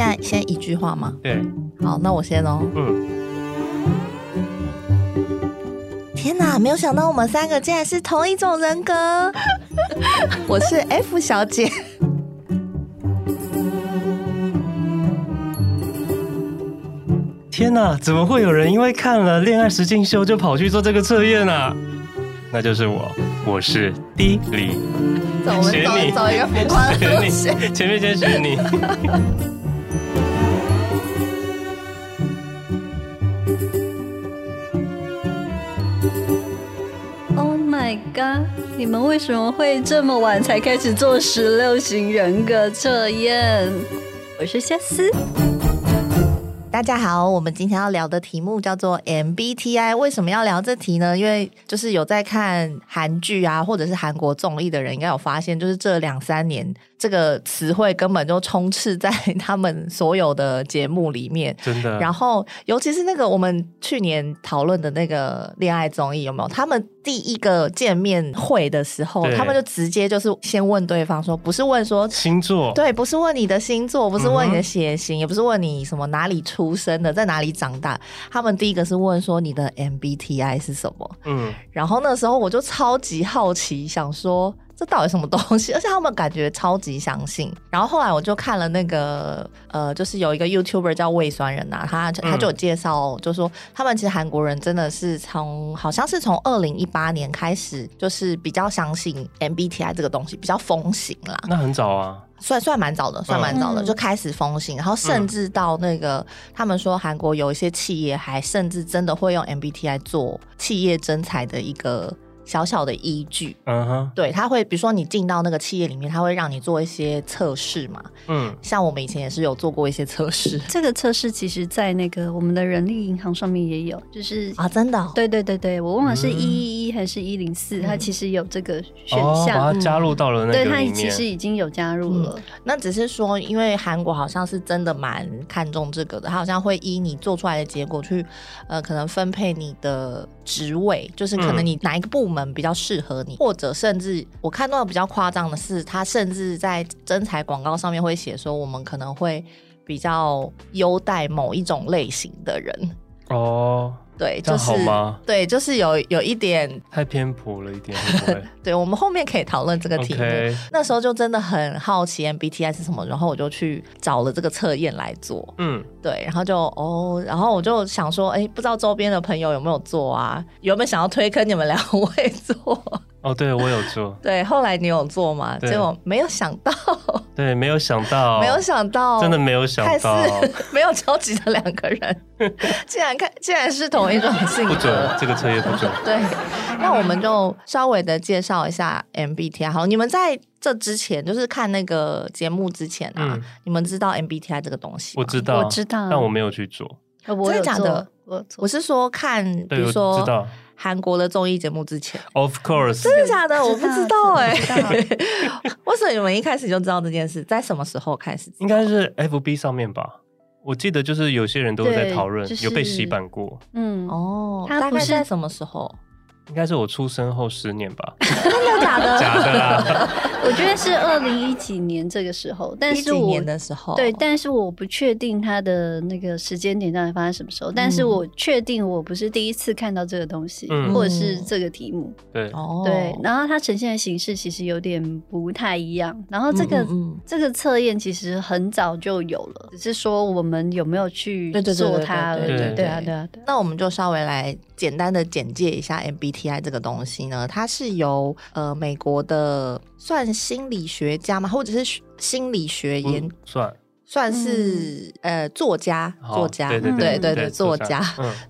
现在先一句话吗？对，好，那我先哦。嗯。天哪，没有想到我们三个竟然是同一种人格。我是 F 小姐。天哪，怎么会有人因为看了《恋爱实境秀》就跑去做这个测验呢？那就是我，我是 D 李。走，我们走走一个浮夸的路线。前面先选你。你们为什么会这么晚才开始做十六型人格测验？我是夏思。大家好，我们今天要聊的题目叫做 MBTI。为什么要聊这题呢？因为就是有在看韩剧啊，或者是韩国综艺的人，应该有发现，就是这两三年这个词汇根本就充斥在他们所有的节目里面。真的。然后，尤其是那个我们去年讨论的那个恋爱综艺，有没有？他们第一个见面会的时候，他们就直接就是先问对方说，不是问说星座，对，不是问你的星座，不是问你的血型，嗯、也不是问你什么哪里出。出生的在哪里长大？他们第一个是问说你的 MBTI 是什么？嗯，然后那时候我就超级好奇，想说这到底什么东西？而且他们感觉超级相信。然后后来我就看了那个呃，就是有一个 YouTuber 叫胃酸人啊，他他就有介绍，就说他们其实韩国人真的是从好像是从二零一八年开始，就是比较相信 MBTI 这个东西，比较风行啦。那很早啊。算算蛮早的，算蛮早的，嗯、就开始风行，然后甚至到那个，嗯、他们说韩国有一些企业还甚至真的会用 MBTI 做企业征才的一个。小小的依据，嗯哼，对，他会比如说你进到那个企业里面，他会让你做一些测试嘛，嗯，像我们以前也是有做过一些测试。这个测试其实，在那个我们的人力银行上面也有，就是啊，真的、哦，对对对对，我忘了是一一一还是一零四，它其实有这个选项，哦、把它加入到了那个、嗯、对，它其实已经有加入了。嗯、那只是说，因为韩国好像是真的蛮看重这个的，他好像会依你做出来的结果去，呃，可能分配你的职位，就是可能你哪一个部门。比较适合你，或者甚至我看到比较夸张的是，他甚至在征才广告上面会写说，我们可能会比较优待某一种类型的人哦。对，就是对，就是有有一点太偏颇了一点会不会？对，我们后面可以讨论这个题目。那时候就真的很好奇 MBTI 是什么，然后我就去找了这个测验来做。嗯，对，然后就哦，然后我就想说，哎，不知道周边的朋友有没有做啊？有没有想要推坑你们两位做？哦，对，我有做。对，后来你有做吗？结果没有想到。对，没有想到，没有想到，真的没有想到，是没有交集的两个人，竟然看，竟然是同一种性格。不准，这个测验不准。对，那我们就稍微的介绍一下 MBTI。好，你们在这之前，就是看那个节目之前啊，嗯、你们知道 MBTI 这个东西吗？我知道，我知道，但我没有去做。真的假的？我我是说看，比如说。韩国的综艺节目之前，Of course，真的假的？我不知道哎、欸。为什么你们一开始就知道这件事？在什么时候开始？应该是 FB 上面吧。我记得就是有些人都在讨论，就是、有被洗版过。嗯哦，大概在什么时候？应该是我出生后十年吧？真的假的？假的啦！我觉得是二零一几年这个时候，但是我一几年的时候，对，但是我不确定它的那个时间点到底发生什么时候。嗯、但是我确定我不是第一次看到这个东西，嗯、或者是这个题目。对，对。然后它呈现的形式其实有点不太一样。然后这个嗯嗯嗯这个测验其实很早就有了，只是说我们有没有去做它而已。对啊，对啊。那我们就稍微来简单的简介一下 MBTI。这个东西呢，它是由呃美国的算心理学家吗？或者是心理学研、嗯、算。算是、嗯、呃作家作家。对对对对对作家。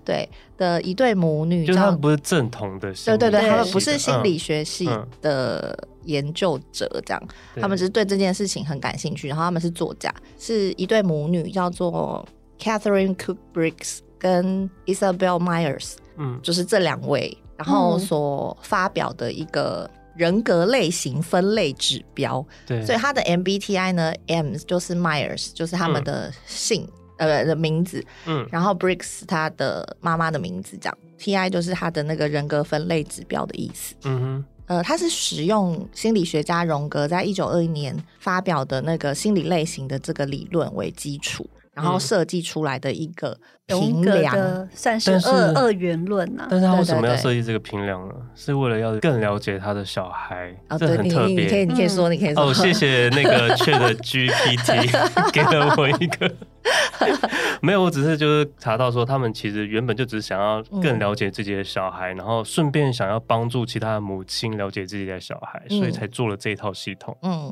对的一对母女，就他们不是正统的对对对，他们不是心理学系的研究者，这样、他们只是对这件事情很感兴趣，然后他们是作家，是一对母女，叫做 Catherine Cook Briggs 跟 Isabel Myers，嗯，就是这两位。然后所发表的一个人格类型分类指标，对，所以他的 MBTI 呢，M 就是 Myers，就是他们的姓、嗯、呃的名字，嗯，然后 Briggs 他的妈妈的名字，这样，TI 就是他的那个人格分类指标的意思，嗯哼，呃，他是使用心理学家荣格在一九二一年发表的那个心理类型的这个理论为基础。然后设计出来的一个评量，嗯、算是二二元论呐。但是他为什么要设计这个平量呢？是为了要更了解他的小孩，哦、这很特别。你可以，你可以说，你可以说。哦，谢谢那个 ChatGPT 给了我一个。没有，我只是就是查到说，他们其实原本就只是想要更了解自己的小孩，嗯、然后顺便想要帮助其他的母亲了解自己的小孩，嗯、所以才做了这一套系统。嗯。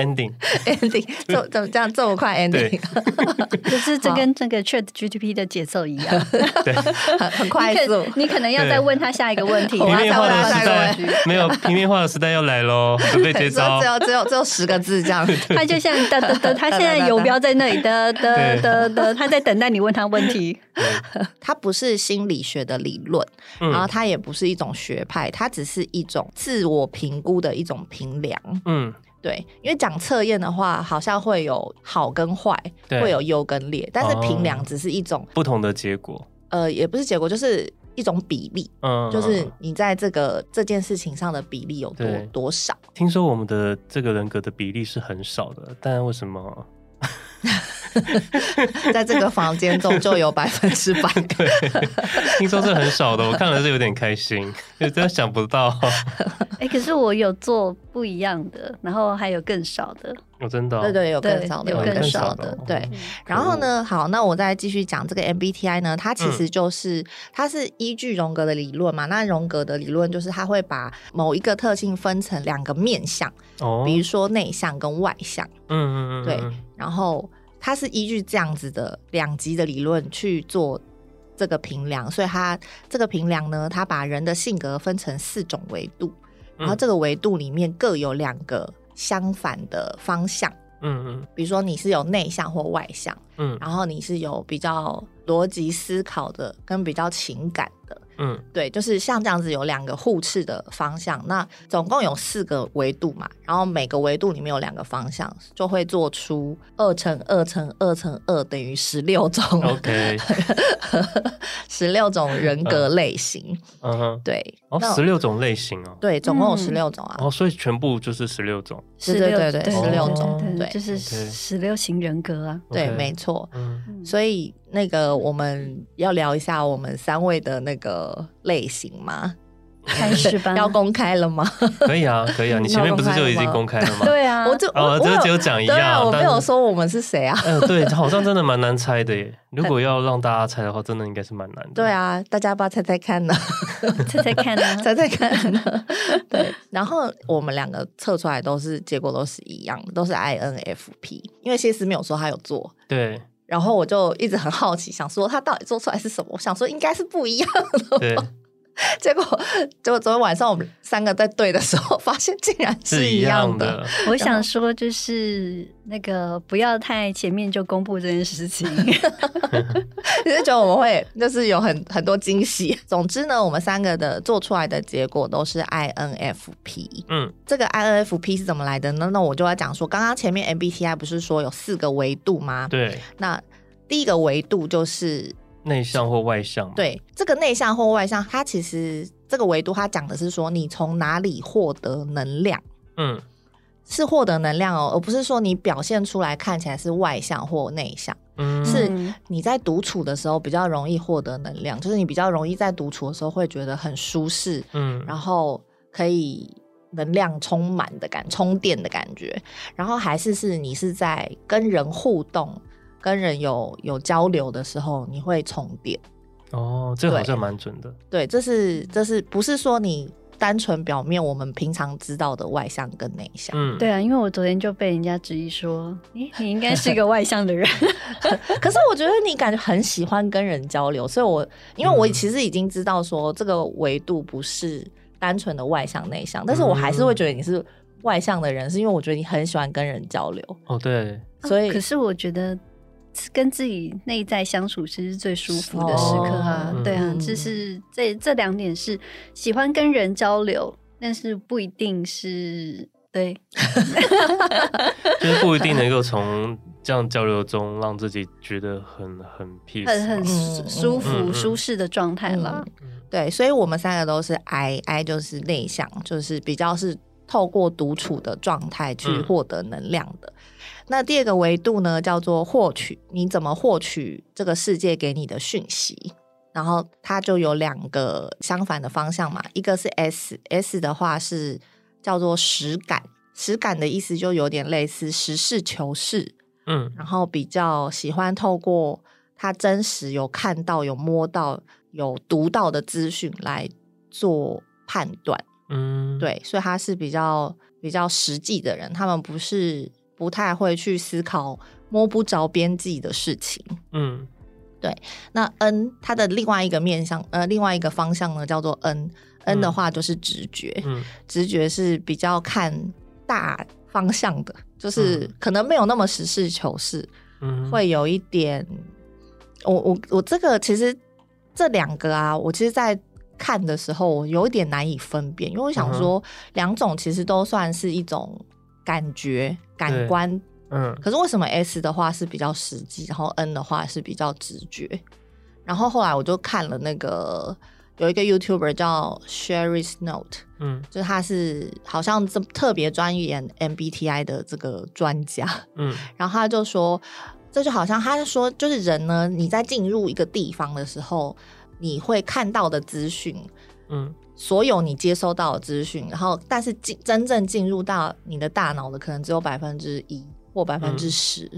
ending，ending，怎怎么这样这么快 ending？就是这跟这个 Chat GPT 的节奏一样，对，很很快速。你可能要再问他下一个问题。平面化的时代 没有，平面化的时代要来喽，准备接招。只有只有只有十个字这样。他就像的的的，他现在游标在那里的的的的，他在等待你问他问题。它不是心理学的理论，然后它也不是一种学派，它只是一种自我评估的一种评量。嗯。对，因为讲测验的话，好像会有好跟坏，对会有优跟劣，但是评量只是一种、哦、不同的结果。呃，也不是结果，就是一种比例。嗯，就是你在这个这件事情上的比例有多多少？听说我们的这个人格的比例是很少的，但为什么？在这个房间中就有百分之百，对，听说是很少的，我看了是有点开心，就真的想不到。哎、欸，可是我有做不一样的，然后还有更少的，我、哦、真的、哦，对对，有更少的，有更少的，对。嗯、然后呢，好，那我再继续讲这个 MBTI 呢，它其实就是、嗯、它是依据荣格的理论嘛，那荣格的理论就是它会把某一个特性分成两个面向，哦，比如说内向跟外向，嗯嗯嗯，对，然后。它是依据这样子的两极的理论去做这个评量，所以它这个评量呢，它把人的性格分成四种维度，然后这个维度里面各有两个相反的方向。嗯嗯，比如说你是有内向或外向，嗯，然后你是有比较逻辑思考的，跟比较情感的。嗯，对，就是像这样子有两个互斥的方向，那总共有四个维度嘛，然后每个维度里面有两个方向，就会做出二乘二乘二乘二等于十六种，OK，十六种人格类型，嗯。哼，对，哦，十六种类型哦，对，总共有十六种啊，哦，所以全部就是十六种，是，对对对，十六种，对，就是十六型人格啊，对，没错，嗯，所以。那个我们要聊一下我们三位的那个类型吗？开始吧，要公开了吗？可以啊，可以啊，你前面不是就已经公开了吗？对啊，我就我，这只有讲一样，我没有说我们是谁啊。嗯，对，好像真的蛮难猜的耶。如果要让大家猜的话，真的应该是蛮难的。对啊，大家要不要猜猜看呢？猜猜看呢？猜猜看呢？对，然后我们两个测出来都是结果都是一样的，都是 INFP，因为谢思没有说他有做。对。然后我就一直很好奇，想说他到底做出来是什么？我想说应该是不一样的。对。结果，结果昨天晚上我们三个在对的时候，发现竟然是一样的。样的我想说，就是那个不要太前面就公布这件事情。你是觉得我们会就是有很很多惊喜？总之呢，我们三个的做出来的结果都是 INFP。嗯，这个 INFP 是怎么来的呢？那我就要讲说，刚刚前面 MBTI 不是说有四个维度吗？对。那第一个维度就是。内向或外向？对，这个内向或外向，它其实这个维度，它讲的是说你从哪里获得能量，嗯，是获得能量哦，而不是说你表现出来看起来是外向或内向，嗯，是你在独处的时候比较容易获得能量，就是你比较容易在独处的时候会觉得很舒适，嗯，然后可以能量充满的感，充电的感觉，然后还是是你是在跟人互动。跟人有有交流的时候，你会重叠哦，这个好像蛮准的。对，这是这是不是说你单纯表面我们平常知道的外向跟内向？嗯，对啊，因为我昨天就被人家质疑说，你你应该是一个外向的人，可是我觉得你感觉很喜欢跟人交流，所以我因为我其实已经知道说这个维度不是单纯的外向内向，但是我还是会觉得你是外向的人，是因为我觉得你很喜欢跟人交流。哦，对，所以、啊、可是我觉得。跟自己内在相处其实是最舒服的时刻啊，哦、对啊，就、嗯、是这这两点是喜欢跟人交流，但是不一定是对，就是不一定能够从这样交流中让自己觉得很很 peace，很很舒服、嗯、舒适的状态了。对，所以我们三个都是 I，I 就是内向，就是比较是透过独处的状态去获得能量的。嗯、那第二个维度呢，叫做获取，你怎么获取这个世界给你的讯息？然后它就有两个相反的方向嘛，一个是 S，S 的话是叫做实感，实感的意思就有点类似实事求是，嗯，然后比较喜欢透过他真实有看到、有摸到、有读到的资讯来做判断，嗯，对，所以他是比较比较实际的人，他们不是不太会去思考摸不着边际的事情，嗯。对，那 N 它的另外一个面向，呃，另外一个方向呢，叫做 N，N、嗯、的话就是直觉，嗯、直觉是比较看大方向的，就是可能没有那么实事求是，嗯，会有一点，我我我这个其实这两个啊，我其实在看的时候，我有一点难以分辨，因为我想说，两种其实都算是一种感觉、感官。嗯，可是为什么 S 的话是比较实际，然后 N 的话是比较直觉？然后后来我就看了那个有一个 YouTuber 叫 Sherry's Note，嗯，就是他是好像这特别专研 MBTI 的这个专家，嗯，然后他就说，这就好像他说，就是人呢，你在进入一个地方的时候，你会看到的资讯，嗯，所有你接收到的资讯，然后但是进真正进入到你的大脑的可能只有百分之一。或百分之十，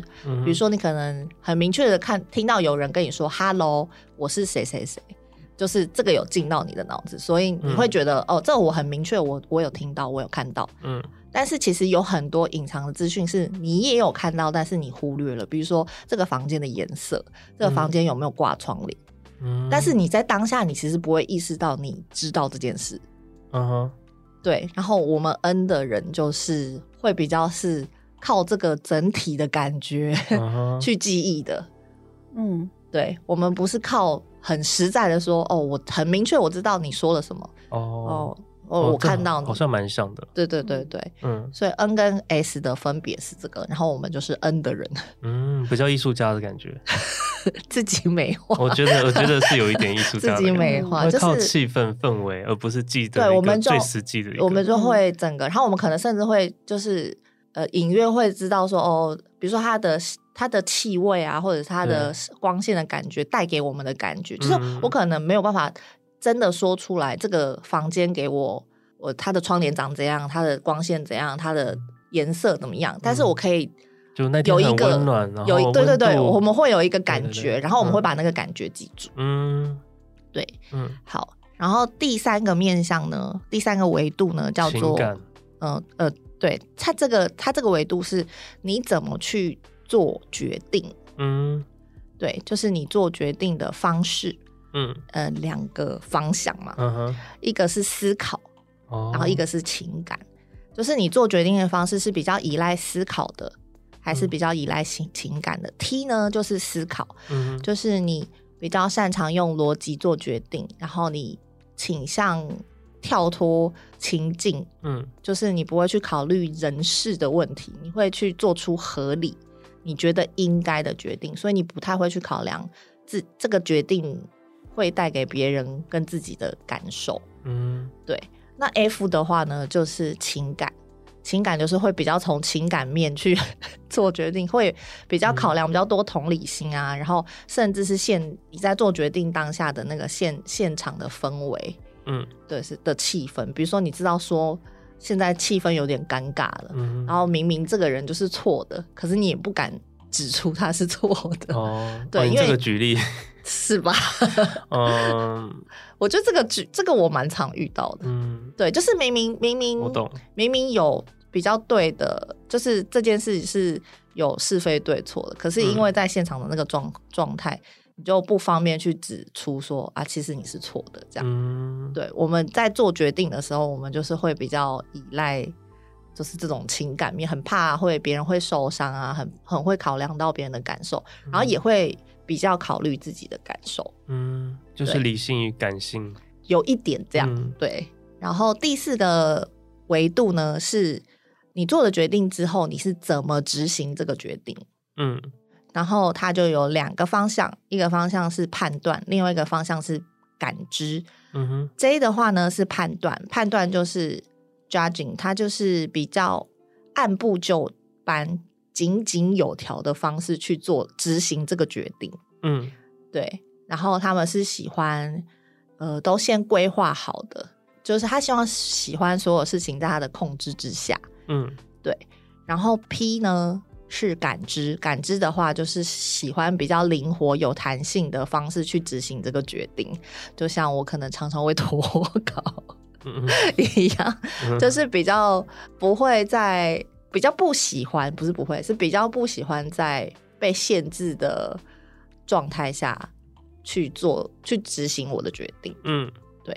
比如说你可能很明确的看听到有人跟你说 “hello”，我是谁谁谁，就是这个有进到你的脑子，所以你会觉得、嗯、哦，这我很明确，我我有听到，我有看到，嗯，但是其实有很多隐藏的资讯是你也有看到，但是你忽略了，比如说这个房间的颜色，这个房间有没有挂窗帘，嗯，但是你在当下你其实不会意识到你知道这件事，嗯哼，对，然后我们 N 的人就是会比较是。靠这个整体的感觉、uh huh. 去记忆的，嗯，对，我们不是靠很实在的说，哦，我很明确，我知道你说了什么，oh. 哦，哦，我看到你，好像蛮像的，对对对对，嗯，所以 N 跟 S 的分别是这个，然后我们就是 N 的人，嗯，比较艺术家的感觉，自己美化，我觉得我觉得是有一点艺术家的自己美化，就是靠气氛氛围，而不是记得对，我们最实际的，我们就会整个，然后我们可能甚至会就是。呃，隐约会知道说哦，比如说它的它的气味啊，或者是它的光线的感觉带给我们的感觉，嗯、就是我可能没有办法真的说出来，这个房间给我我它的窗帘长怎样，它的光线怎样，它的颜色怎么样，但是我可以就那有一个有一对对对，我们会有一个感觉，然后我们会把那个感觉记住。嗯，对，嗯，好，然后第三个面向呢，第三个维度呢，叫做嗯呃。呃对，它这个它这个维度是你怎么去做决定，嗯，对，就是你做决定的方式，嗯。呃，两个方向嘛，嗯，一个是思考，哦，然后一个是情感，就是你做决定的方式是比较依赖思考的，还是比较依赖情情感的？嗯，T 呢就是思考，嗯，就是你比较擅长用逻辑做决定，然后你倾向。跳脱情境，嗯，就是你不会去考虑人事的问题，你会去做出合理、你觉得应该的决定，所以你不太会去考量自这个决定会带给别人跟自己的感受，嗯，对。那 F 的话呢，就是情感，情感就是会比较从情感面去 做决定，会比较考量比较多同理心啊，嗯、然后甚至是现你在做决定当下的那个现现场的氛围。嗯，对，是的气氛。比如说，你知道说现在气氛有点尴尬了，嗯、然后明明这个人就是错的，可是你也不敢指出他是错的。哦，对，因为这个举例是吧？嗯，我觉得这个举这个我蛮常遇到的。嗯，对，就是明明明明我懂，明明有比较对的，就是这件事是有是非对错的，可是因为在现场的那个状状态。你就不方便去指出说啊，其实你是错的这样。嗯，对，我们在做决定的时候，我们就是会比较依赖，就是这种情感面，很怕会别人会受伤啊，很很会考量到别人的感受，然后也会比较考虑自己的感受。嗯，就是理性与感性有一点这样。嗯，对。然后第四个维度呢，是你做了决定之后，你是怎么执行这个决定？嗯。然后它就有两个方向，一个方向是判断，另外一个方向是感知。嗯哼，J 的话呢是判断，判断就是 judging，它就是比较按部就班、井井有条的方式去做执行这个决定。嗯，对。然后他们是喜欢，呃，都先规划好的，就是他希望喜欢所有事情在他的控制之下。嗯，对。然后 P 呢是感知，感知的话就是喜欢比较灵活、有弹性的方式去执行这个决定。就像我可能常常会拖 稿一样，就是比较不会在比较不喜欢，不是不会，是比较不喜欢在被限制的状态下。去做去执行我的决定，嗯，对，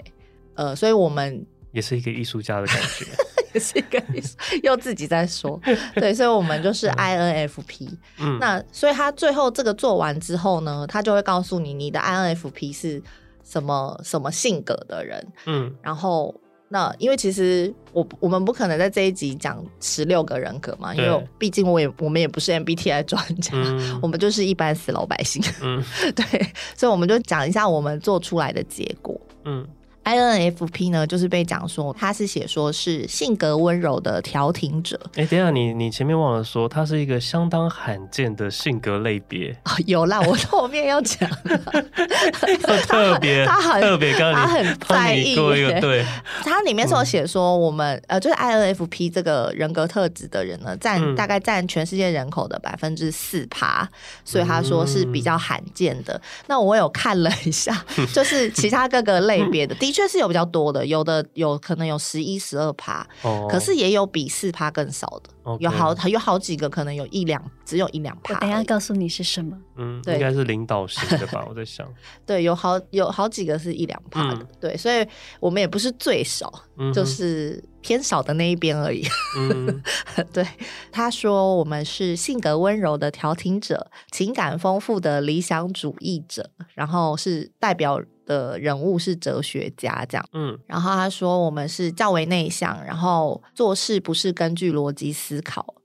呃，所以我们也是一个艺术家的感觉，也是一个艺术，又自己在说，对，所以我们就是 INFP，嗯，那所以他最后这个做完之后呢，他就会告诉你你的 INFP 是什么什么性格的人，嗯，然后。那因为其实我我们不可能在这一集讲十六个人格嘛，因为毕竟我也我们也不是 MBTI 专家，嗯，我们就是一般死老百姓，嗯，对，所以我们就讲一下我们做出来的结果，嗯。INFP 呢，就是被讲说他是写说是性格温柔的调停者。哎、欸，等一下，你你前面忘了说，他是一个相当罕见的性格类别。哦，有啦，我后面要讲，特别 他很特别，刚刚他很在意。对，他里面是有写说，我们、嗯、呃，就是 INFP 这个人格特质的人呢，占、嗯、大概占全世界人口的百分之四趴，所以他说是比较罕见的、嗯。那我有看了一下，就是其他各个类别的第。确实有比较多的，有的有可能有十一、十二趴，可是也有比四趴更少的，okay. 有好有好几个可能有一两，只有一两趴。我等一下告诉你是什么，嗯，应该是领导型的吧？我在想，对，有好有好几个是一两趴的、嗯，对，所以我们也不是最少，嗯、就是偏少的那一边而已。嗯、对，他说我们是性格温柔的调停者，情感丰富的理想主义者，然后是代表。的人物是哲学家，这样，嗯，然后他说我们是较为内向，然后做事不是根据逻辑思考，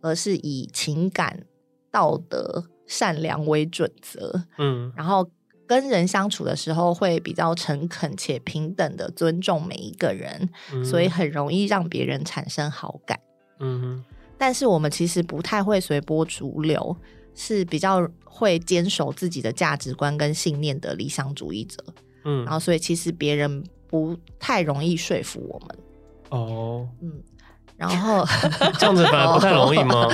而是以情感、道德、善良为准则，嗯，然后跟人相处的时候会比较诚恳且平等的尊重每一个人，嗯，所以很容易让别人产生好感，嗯，但是我们其实不太会随波逐流。是比较会坚守自己的价值观跟信念的理想主义者，嗯，然后所以其实别人不太容易说服我们，哦，嗯，然后 这样子反而不太容易吗？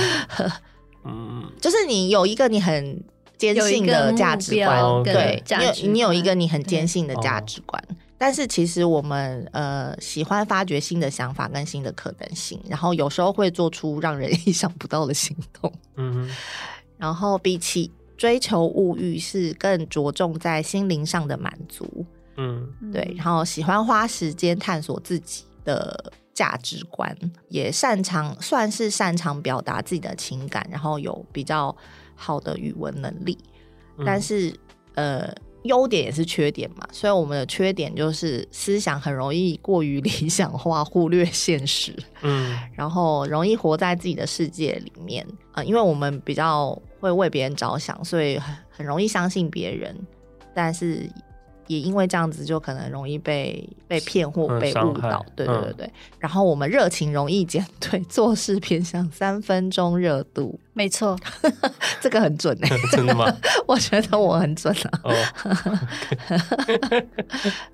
嗯，就是你有一个你很坚信的价值观，对，你有你有一个你很坚信的价值观，但是其实我们呃喜欢发掘新的想法跟新的可能性，然后有时候会做出让人意想不到的行动，嗯。然后比起追求物欲，是更着重在心灵上的满足。嗯，对。然后喜欢花时间探索自己的价值观，也擅长算是擅长表达自己的情感，然后有比较好的语文能力。嗯、但是，呃。优点也是缺点嘛，所以我们的缺点就是思想很容易过于理想化，忽略现实，嗯，然后容易活在自己的世界里面啊、呃，因为我们比较会为别人着想，所以很很容易相信别人，但是。也因为这样子，就可能容易被被骗或被误导，对对对对、嗯。然后我们热情容易减退，做事偏向三分钟热度，没错，这个很准哎、欸，真的吗？我觉得我很准啊。哦、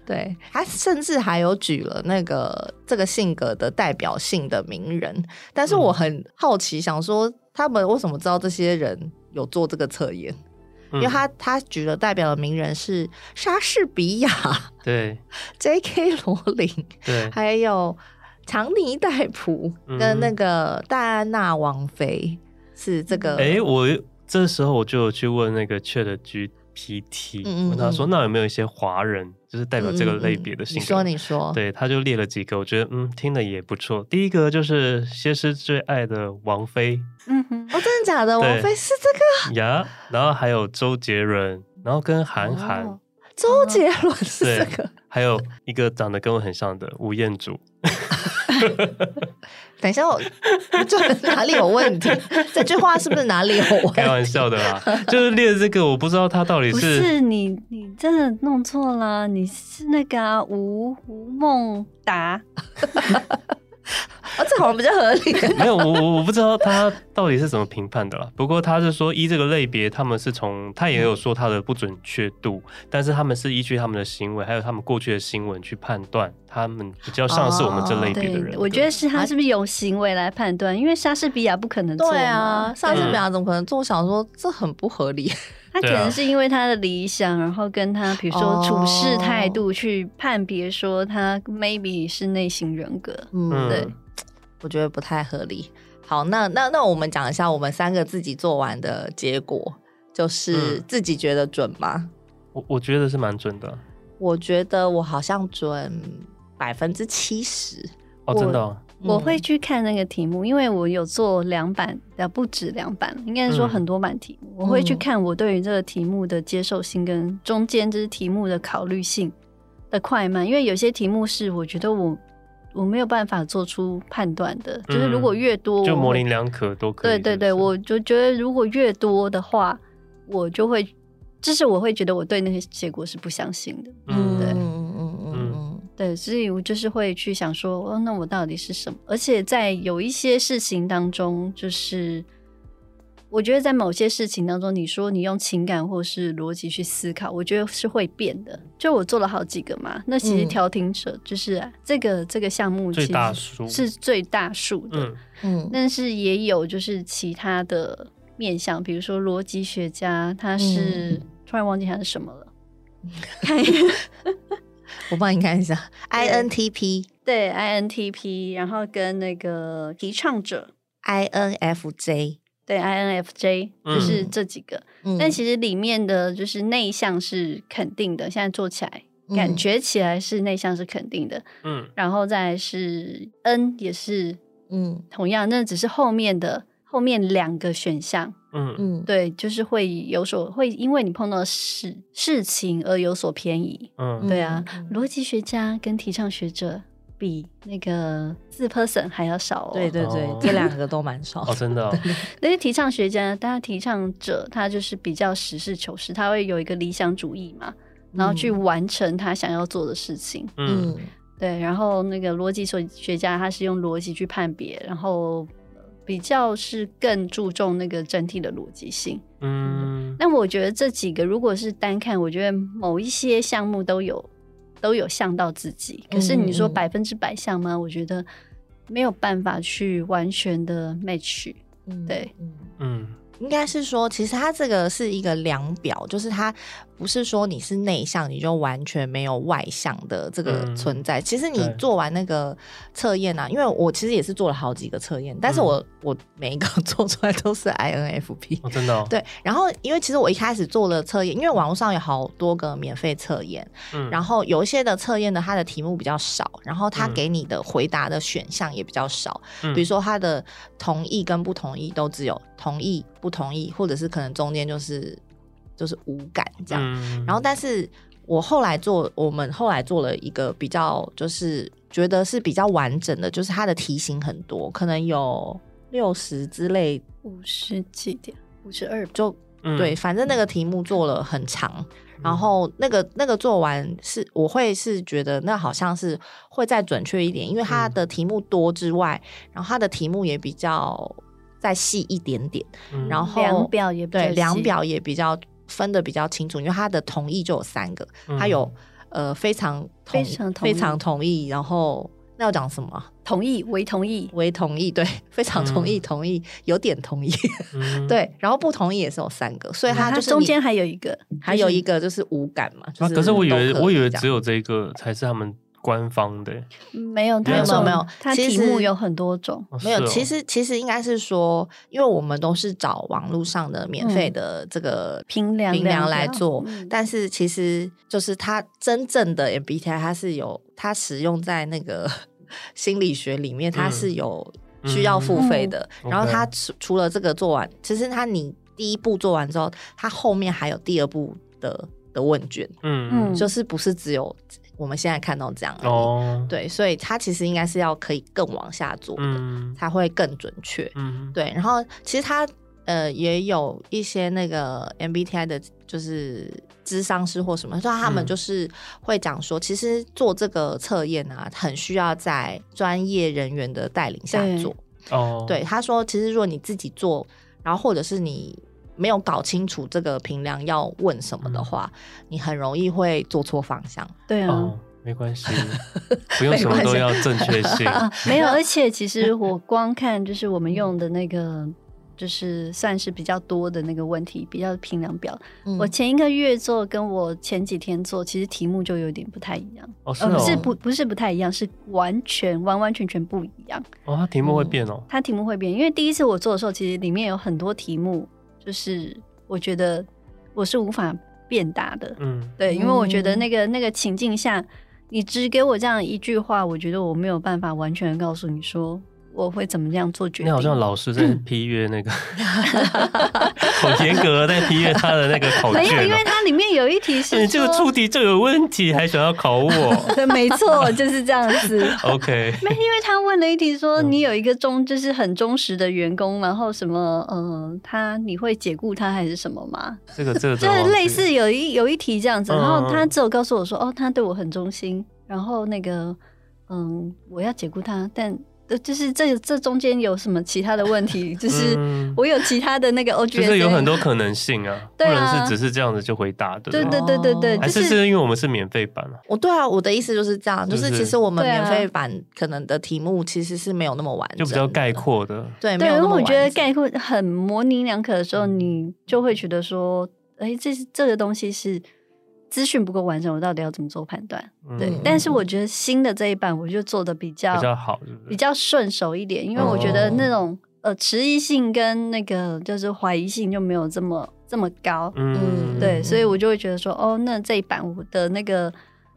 对，他甚至还有举了那个这个性格的代表性的名人，但是我很好奇，想说他们为什么知道这些人有做这个测验？因为他他举的代表的名人是莎士比亚，对，J.K. 罗琳，对，还有强尼戴普跟那个戴安娜王妃，是这个。哎，我这时候我就有去问那个 ChatGPT，问他说，那有没有一些华人？就是代表这个类别的性格。你说，你说，对，他就列了几个，我觉得嗯，听的也不错。第一个就是谢师最爱的王菲，嗯哼，哦，真的假的？王菲是这个呀？然后还有周杰伦，然后跟韩寒，哦、周杰伦是这个，还有一个长得跟我很像的吴彦祖。等一下我，我这哪里有问题？这句话是不是哪里有问题？开玩笑的啦，就是列这个，我不知道他到底是不是你，你真的弄错了，你是那个、啊、吴吴孟达。啊，这好像比较合理。没有，我我我不知道他到底是怎么评判的啦。不过他是说依这个类别，他们是从他也有说他的不准确度，嗯、但是他们是依据他们的行为，还有他们过去的新闻去判断，他们比较像是我们这类别的人。哦、我觉得是他是不是有行为来判断？因为莎士比亚不可能做。对啊，莎士比亚怎么可能做？我想说这很不合理。他可能是因为他的理想，然后跟他比如说处事态度去判别说他 maybe 是内心人格。嗯，对。我觉得不太合理。好，那那那我们讲一下我们三个自己做完的结果，就是自己觉得准吗？嗯、我我觉得是蛮准的。我觉得我好像准百分之七十。哦，真的、哦我？会去看那个题目，因为我有做两版，呃不止两版，应该是说很多版题目。嗯、我会去看我对于这个题目的接受性跟中间这题目的考虑性的快慢，因为有些题目是我觉得我。我没有办法做出判断的，就是如果越多，就模棱两可都可以。对对对，我就觉得如果越多的话，我就会，就是我会觉得我对那些结果是不相信的。嗯，对，嗯嗯嗯嗯，对，所以我就是会去想说，哦，那我到底是什么？而且在有一些事情当中，就是。我觉得在某些事情当中，你说你用情感或是逻辑去思考，我觉得是会变的。就我做了好几个嘛，那其实调停者就是、啊嗯、这个这个项目其实是最大数的，嗯，但是也有就是其他的面向，比如说逻辑学家，他是、嗯、突然忘记他是什么了，看一下，我帮你看一下，INTP 对 INTP，然后跟那个提倡者。INFJ。对，INFJ 就是这几个，嗯、但其实里面的就是内向是肯定的，现在做起来感觉起来是内向是肯定的，嗯，然后再是 N 也是，嗯，同样，那只是后面的后面两个选项，嗯。嗯，对，就是会有所会因为你碰到事事情而有所偏移，嗯，对啊，逻辑学家跟提倡学者。比那个四 person 还要少哦。对对对，哦、这两个都蛮少哦，真的、哦。那些提倡学家，大家提倡者，他就是比较实事求是，他会有一个理想主义嘛，然后去完成他想要做的事情。嗯，对。然后那个逻辑学家，他是用逻辑去判别，然后比较是更注重那个整体的逻辑性。嗯，那我觉得这几个如果是单看，我觉得某一些项目都有。都有像到自己，可是你说百分之百像吗？嗯、我觉得没有办法去完全的 match。嗯，对，嗯，应该是说，其实它这个是一个量表，就是它。不是说你是内向，你就完全没有外向的这个存在。嗯、其实你做完那个测验啊，因为我其实也是做了好几个测验，但是我、嗯、我每一个 做出来都是 INFP，哦、真的、哦。对，然后因为其实我一开始做了测验，因为网络上有好多个免费测验，嗯，然后有一些的测验呢，它的题目比较少，然后它给你的回答的选项也比较少，嗯、比如说它的同意跟不同意都只有同意、不同意，或者是可能中间就是。就是无感这样，嗯、然后但是我后来做，我们后来做了一个比较，就是觉得是比较完整的，就是它的题型很多，可能有六十之类，五十几点，五十二，就、嗯、对，反正那个题目做了很长，嗯、然后那个那个做完是，我会是觉得那好像是会再准确一点，因为它的题目多之外，嗯、然后它的题目也比较再细一点点，嗯、然后量表也对，量表也比较。分得比较清楚，因为他的同意就有三个，他有呃非常非常非常同意，然后那要讲什么？同意、为同意、为同意，对，非常同意、同意、有点同意，对，然后不同意也是有三个，所以他就是中间还有一个，还有一个就是无感嘛。可是我以为我以为只有这个才是他们。官方的没有，没有，没有。它题目有很多种，没有。其实，其实应该是说，因为我们都是找网络上的免费的这个评量评量来做，但是其实就是它真正的 MBTI 它是有它使用在那个 心理学里面，它是有需要付费的。然后它除除了这个做完，其实它你第一步做完之后，它后面还有第二步的的问卷，嗯嗯，就是不是只有。我们现在看到这样哦，对，所以它其实应该是要可以更往下做的，嗯、才会更准确。嗯，对。然后其实它呃也有一些那个 MBTI 的，就是咨商师或什么，说他们就是会讲说，其实做这个测验啊，很需要在专业人员的带领下做。哦，对，他说，其实如果你自己做，然后或者是你。没有搞清楚这个评量要问什么的话，嗯、你很容易会做错方向。对啊，哦、没关系，不用什么都要正确性。啊、没有，而且其实我光看就是我们用的那个。就是算是比较多的那个问题，比较评量表。嗯、我前一个月做，跟我前几天做，其实题目就有点不太一样。哦，是哦，是不不是不太一样，是完全完完全全不一样。哦，它题目会变哦。它题目会变，因为第一次我做的时候，其实里面有很多题目，就是我觉得我是无法辩答的。嗯，对，因为我觉得那个那个情境下，你只给我这样一句话，我觉得我没有办法完全告诉你说。我会怎么样做决定？你好像老师在批阅那个，好严格在批阅他的那个考卷。没有，因为它里面有一题是你这个出题就有问题，还想要考我？对，没错，就是这样子。OK，没，因为他问了一题说你有一个忠，就是很忠实的员工，然后什么，嗯，他你会解雇他还是什么吗？这个这个就是类似有一有一题这样子，然后他只有告诉我说，哦，他对我很忠心，然后那个，嗯，我要解雇他，但。就是这这中间有什么其他的问题？就是我有其他的那个就是有很多可能性啊，不能是只是这样子就回答的。对对对对对，还是是因为我们是免费版啊？我对啊，我的意思就是这样，就是其实我们免费版可能的题目其实是没有那么完整，就比较概括的。对，对，因为我觉得概括很模棱两可的时候，你就会觉得说，哎，这是这个东西是。资讯不够完整，我到底要怎么做判断？嗯、对，但是我觉得新的这一版我就做的比较比较好是是，比较顺手一点，因为我觉得那种、哦、呃迟疑性跟那个就是怀疑性就没有这么这么高。嗯，对，所以我就会觉得说，哦，那这一版我的那个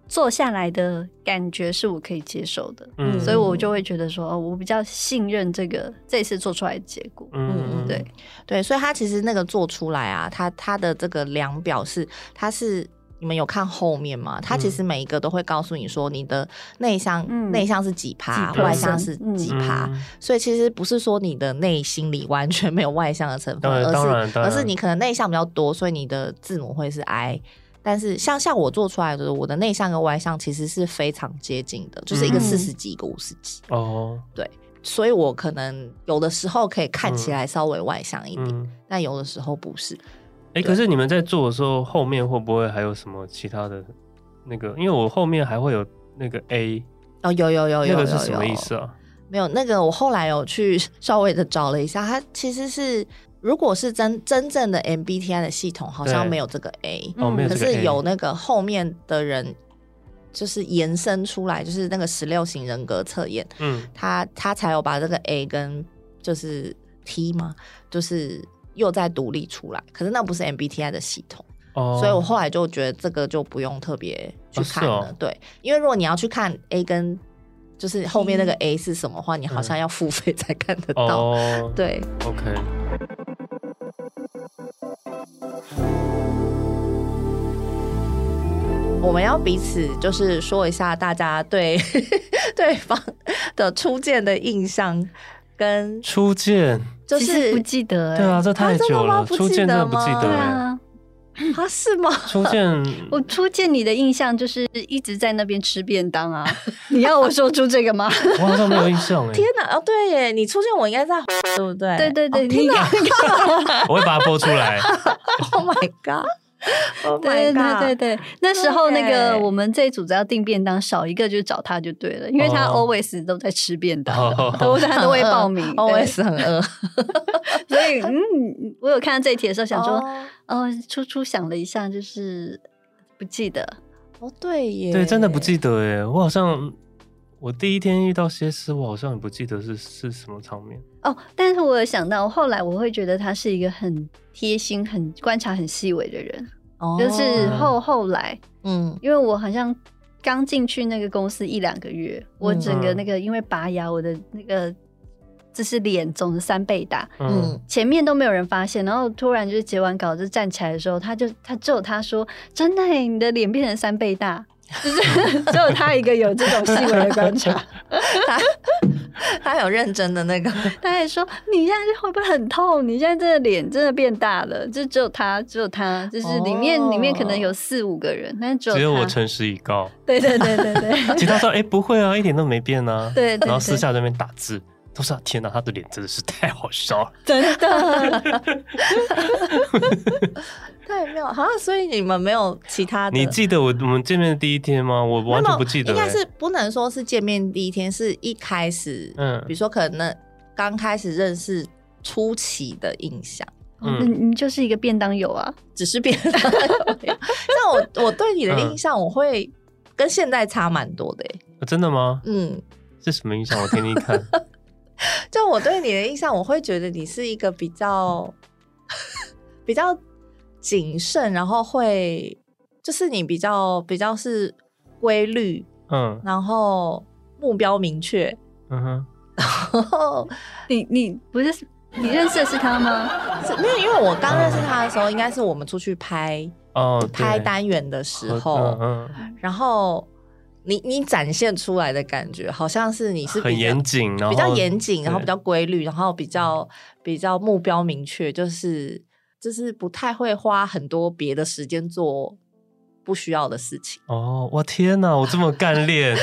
做下来的感觉是我可以接受的。嗯，所以我就会觉得说，哦，我比较信任这个这次做出来的结果。嗯，对对，所以他其实那个做出来啊，他他的这个量表是他是。你们有看后面吗？它其实每一个都会告诉你说，你的内向内向是几趴，外向是几趴。所以其实不是说你的内心里完全没有外向的成分，而是而是你可能内向比较多，所以你的字母会是 I。但是像像我做出来的，我的内向跟外向其实是非常接近的，就是一个四十几，一个五十几。哦，对，所以我可能有的时候可以看起来稍微外向一点，但有的时候不是。哎，可是你们在做的时候，后面会不会还有什么其他的那个？因为我后面还会有那个 A 哦，有有有有，那个是什么意思啊？没有，那个我后来有去稍微的找了一下，它其实是如果是真真正的 MBTI 的系统，好像没有这个 A，可是有那个后面的人就是延伸出来，就是那个十六型人格测验，嗯，他他才有把这个 A 跟就是 T 嘛，就是。又再独立出来，可是那不是 MBTI 的系统，oh. 所以我后来就觉得这个就不用特别去看了。Oh, 对，因为如果你要去看 A 跟就是后面那个 A 是什么话，你好像要付费才看得到。Oh. 对，OK。我们要彼此就是说一下大家对 对方的初见的印象。跟初见就是不记得，对啊，这太久了。初见真的不记得啊？啊，是吗？初见，我初见你的印象就是一直在那边吃便当啊。你要我说出这个吗？我好像没有印象哎。天哪！哦，对耶，你初见我应该在，对不对？对对对，天哪！我会把它播出来。Oh my god！对对对对，那时候那个我们这一组只要订便当，少一个就找他就对了，因为他 always 都在吃便当，都他都会报名，always 很饿。所以嗯，我有看到这一题的时候，想说，哦，初初想了一下，就是不记得。哦，对耶，对，真的不记得耶。我好像我第一天遇到谢师，我好像也不记得是是什么场面。哦，但是我有想到，后来我会觉得他是一个很贴心、很观察、很细微的人。哦，就是后后来，嗯，因为我好像刚进去那个公司一两个月，嗯、我整个那个因为拔牙，我的那个就是脸肿了三倍大，嗯，前面都没有人发现，然后突然就是结完稿就站起来的时候，他就他只有他说，真的，你的脸变成三倍大。就是 只有他一个有这种细微的观察。他他有认真的那个，他还说：“你现在会不会很痛？你现在这个脸真的变大了。”就只有他，只有他，就是里面、哦、里面可能有四五个人，但只有只有我诚实以告。对对对对对，其他说：“哎、欸，不会啊，一点都没变啊。对对对”然后私下在那边打字，都是天哪，他的脸真的是太好笑了，真的。太妙好像，所以你们没有其他的？你记得我我们见面的第一天吗？我完全不记得、欸。应该是不能说是见面第一天，是一开始，嗯，比如说可能刚开始认识初期的印象。嗯，你就是一个便当友啊，只是便当友。但我我对你的印象，我会跟现在差蛮多的、欸啊。真的吗？嗯，是什么印象？我听听看。就我对你的印象，我会觉得你是一个比较 比较。谨慎，然后会就是你比较比较是规律，嗯，然后目标明确，嗯哼，然后你你不是你认识的是他吗？是，没有因为我刚认识他的时候，应该是我们出去拍哦拍单元的时候，嗯，然后你你展现出来的感觉，好像是你是很严谨，比较严谨，然后比较规律，然后比较比较目标明确，就是。就是不太会花很多别的时间做不需要的事情哦！我天哪，我这么干练，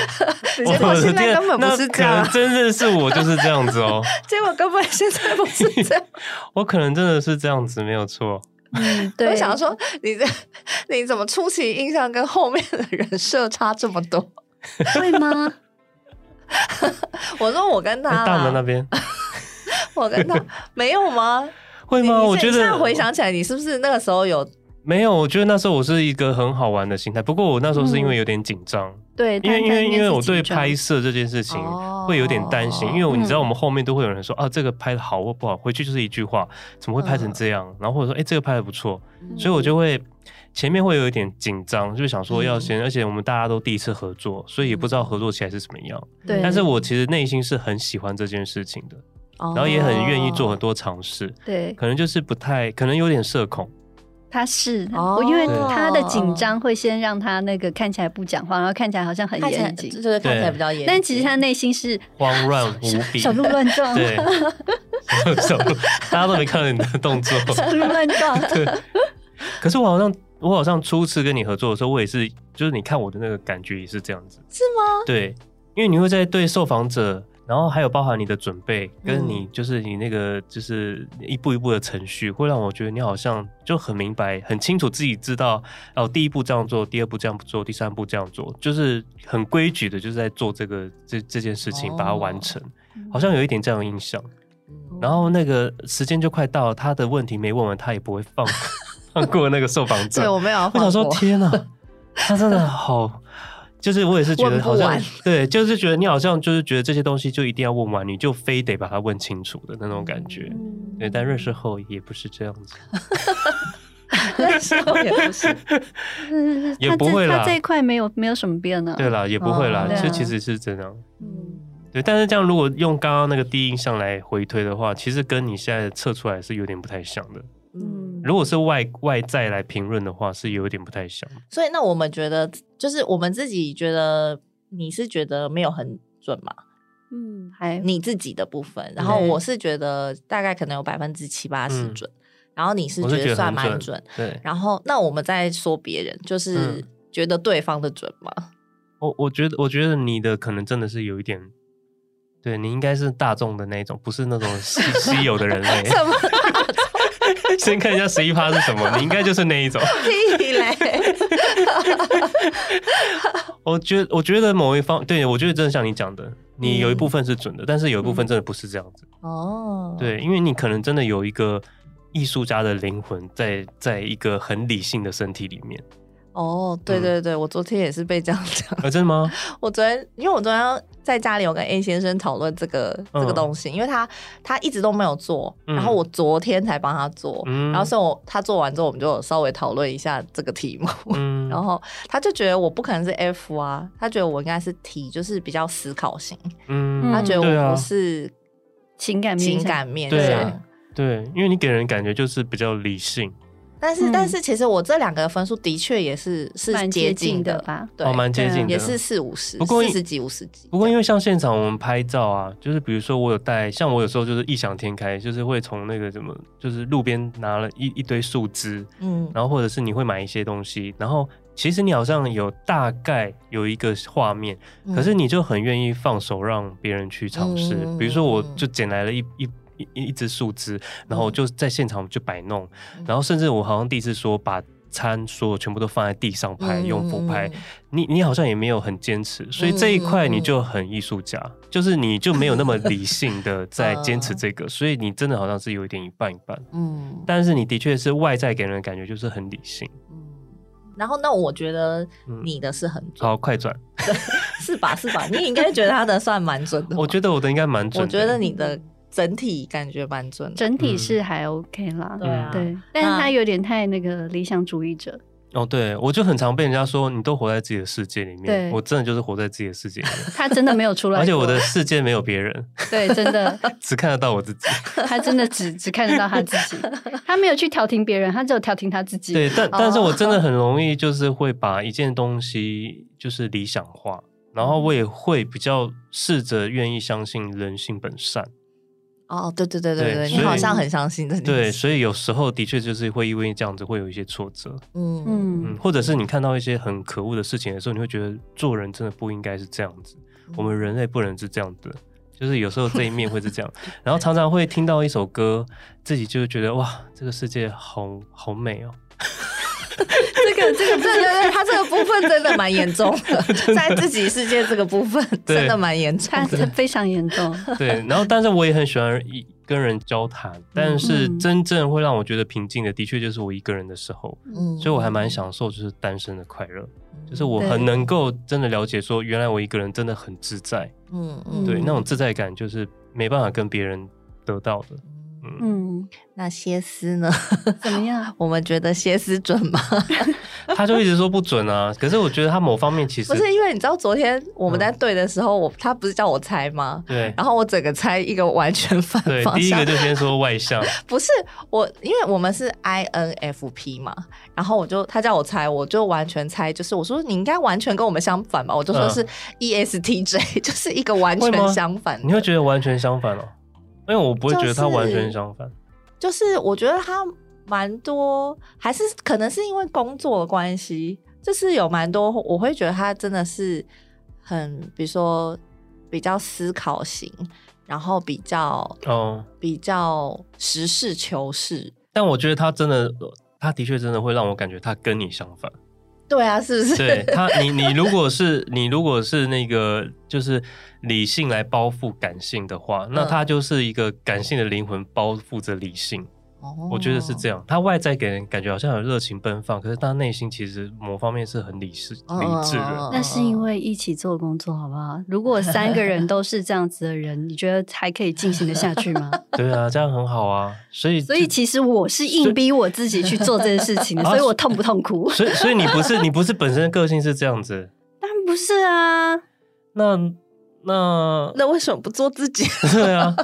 结果现在根本不是这样。真的是我就是这样子哦。结果根本现在不是这样。我可能真的是这样子，没有错。嗯，对。我想说，你这你怎么初期印象跟后面的人设差这么多？会吗？我说我跟他大门那边，我跟他没有吗？会吗？我觉得现在回想起来，你是不是那个时候有没有？我觉得那时候我是一个很好玩的心态。不过我那时候是因为有点紧张，嗯，对，因为因为因为我对拍摄这件事情会有点担心，哦，因为你知道我们后面都会有人说，嗯，啊，这个拍的好或不好，回去就是一句话，怎么会拍成这样？嗯，然后或者说，哎，这个拍的不错，嗯，所以我就会前面会有一点紧张，就想说要先，嗯，而且我们大家都第一次合作，所以也不知道合作起来是什么样。对，但是我其实内心是很喜欢这件事情的。然后也很愿意做很多尝试，对，可能就是不太，可能有点社恐。他是，我因为他的紧张会先让他那个看起来不讲话，然后看起来好像很严谨，就是看起来比较严谨。但其实他内心是慌乱无比，小鹿乱撞。对，小鹿，大家都没看到你的动作，小鹿乱撞。对。可是我好像，我好像初次跟你合作的时候，我也是，就是你看我的那个感觉也是这样子，是吗？对，因为你会在对受访者。然后还有包含你的准备，跟你就是你那个就是一步一步的程序，会让我觉得你好像就很明白、很清楚自己知道哦，第一步这样做，第二步这样做，第三步这样做，就是很规矩的，就是在做这个这这件事情，把它完成，好像有一点这样的印象。然后那个时间就快到了，他的问题没问完，他也不会放 放过那个受访者。对，我没有。我想说，天哪，他真的好。就是我也是觉得好像对，就是觉得你好像就是觉得这些东西就一定要问完，你就非得把它问清楚的那种感觉。对，但认识后也不是这样子，认识后也不是，也不会啦。他这一块没有没有什么变呢。对啦，也不会啦，这其实是这样。嗯，对。但是这样如果用刚刚那个第一印象来回推的话，其实跟你现在测出来是有点不太像的。嗯，如果是外外在来评论的话，是有一点不太像。所以，那我们觉得，就是我们自己觉得，你是觉得没有很准吗？嗯，还你自己的部分。然后我是觉得大概可能有百分之七八十准，嗯，然后你是觉得算蛮准。对。然后，那我们再说别人，就是觉得对方的准吗？嗯，我我觉得，我觉得你的可能真的是有一点，对你应该是大众的那种，不是那种 稀稀有的人类。什么？先看一下十一趴是什么，你应该就是那一种。屁嘞！我觉，我觉得某一方，对，我觉得真的像你讲的，你有一部分是准的，嗯，但是有一部分真的不是这样子。哦，对，因为你可能真的有一个艺术家的灵魂在，在一个很理性的身体里面。哦，对对对，嗯、我昨天也是被这样讲。啊，真的吗？我昨天，因为我昨天在家里我跟 A 先生讨论这个、嗯、这个东西，因为他他一直都没有做，然后我昨天才帮他做，嗯、然后所以我他做完之后，我们就稍微讨论一下这个题目，嗯、然后他就觉得我不可能是 F 啊，他觉得我应该是 T，就是比较思考型，嗯，他觉得我不是情感面情感面对、啊、对，因为你给人感觉就是比较理性。但是，但是，其实我这两个分数的确也是是接近的吧？对，蛮接近的，也是四五十，不过四十几五十几。不过因为像现场我们拍照啊，就是比如说我有带，像我有时候就是异想天开，就是会从那个什么，就是路边拿了一一堆树枝，嗯，然后或者是你会买一些东西，然后其实你好像有大概有一个画面，可是你就很愿意放手让别人去尝试。比如说，我就捡来了一一。一一只树枝，然后就在现场就摆弄，嗯、然后甚至我好像第一次说把餐所有全部都放在地上拍，嗯、用俯拍，你你好像也没有很坚持，所以这一块你就很艺术家，嗯、就是你就没有那么理性的 在坚持这个，所以你真的好像是有一点一半一半，嗯，但是你的确是外在给人的感觉就是很理性，嗯，然后那我觉得你的是很准，好快转，是吧是吧？你应该觉得他的算蛮准的，我觉得我的应该蛮准的，我觉得你的。整体感觉蛮准的，整体是还 OK 啦，对啊，对，但是他有点太那个理想主义者。哦，对，我就很常被人家说，你都活在自己的世界里面。对，我真的就是活在自己的世界里面。他真的没有出来，而且我的世界没有别人。对，真的 只看得到我自己。他真的只只看得到他自己，他没有去调停别人，他只有调停他自己。对，但但是我真的很容易就是会把一件东西就是理想化，然后我也会比较试着愿意相信人性本善。哦，对对对对对，你好像很相信的。对，所以有时候的确就是会因为这样子会有一些挫折，嗯。嗯，或者是你看到一些很可恶的事情的时候，你会觉得做人真的不应该是这样子，我们人类不能是这样的，就是有时候这一面会是这样，然后常常会听到一首歌，自己就会觉得哇，这个世界好好美哦。这个这个对对对，他这个部分真的蛮严重的，在自己世界这个部分真的蛮严重非常严重。对，然后但是我也很喜欢一跟人交谈，但是真正会让我觉得平静的，的确就是我一个人的时候。嗯，所以我还蛮享受就是单身的快乐，就是我很能够真的了解说，原来我一个人真的很自在。嗯嗯，对，那种自在感就是没办法跟别人得到的。嗯，那歇斯呢？怎么样？我们觉得歇斯准吗？他就一直说不准啊。可是我觉得他某方面其实不是，因为你知道昨天我们在对的时候，我他不是叫我猜吗？对。然后我整个猜一个完全反方向。对，第一个就先说外向。不是我，因为我们是 INFP 嘛。然后我就他叫我猜，我就完全猜，就是我说你应该完全跟我们相反吧。我就说是 ESTJ，就是一个完全相反。你会觉得完全相反哦？因为我不会觉得他完全相反，就是，就是我觉得他蛮多，还是可能是因为工作的关系，就是有蛮多，我会觉得他真的是很，比如说比较思考型，然后比较哦，比较实事求是。但我觉得他真的，他的确真的会让我感觉他跟你相反。对啊，是不是？对他，你你如果是你如果是那个就是理性来包覆感性的话，那他就是一个感性的灵魂包覆着理性。我觉得是这样，他外在给人感觉好像很热情奔放，可是他内心其实某方面是很理智、理智的。那是因为一起做工作，好不好？如果三个人都是这样子的人，你觉得还可以进行的下去吗？对啊，这样很好啊。所以，所以其实我是硬逼我自己去做这件事情的，所以我痛不痛苦？所以，所以你不是你不是本身个性是这样子？当然不是啊。那那那为什么不做自己？对啊。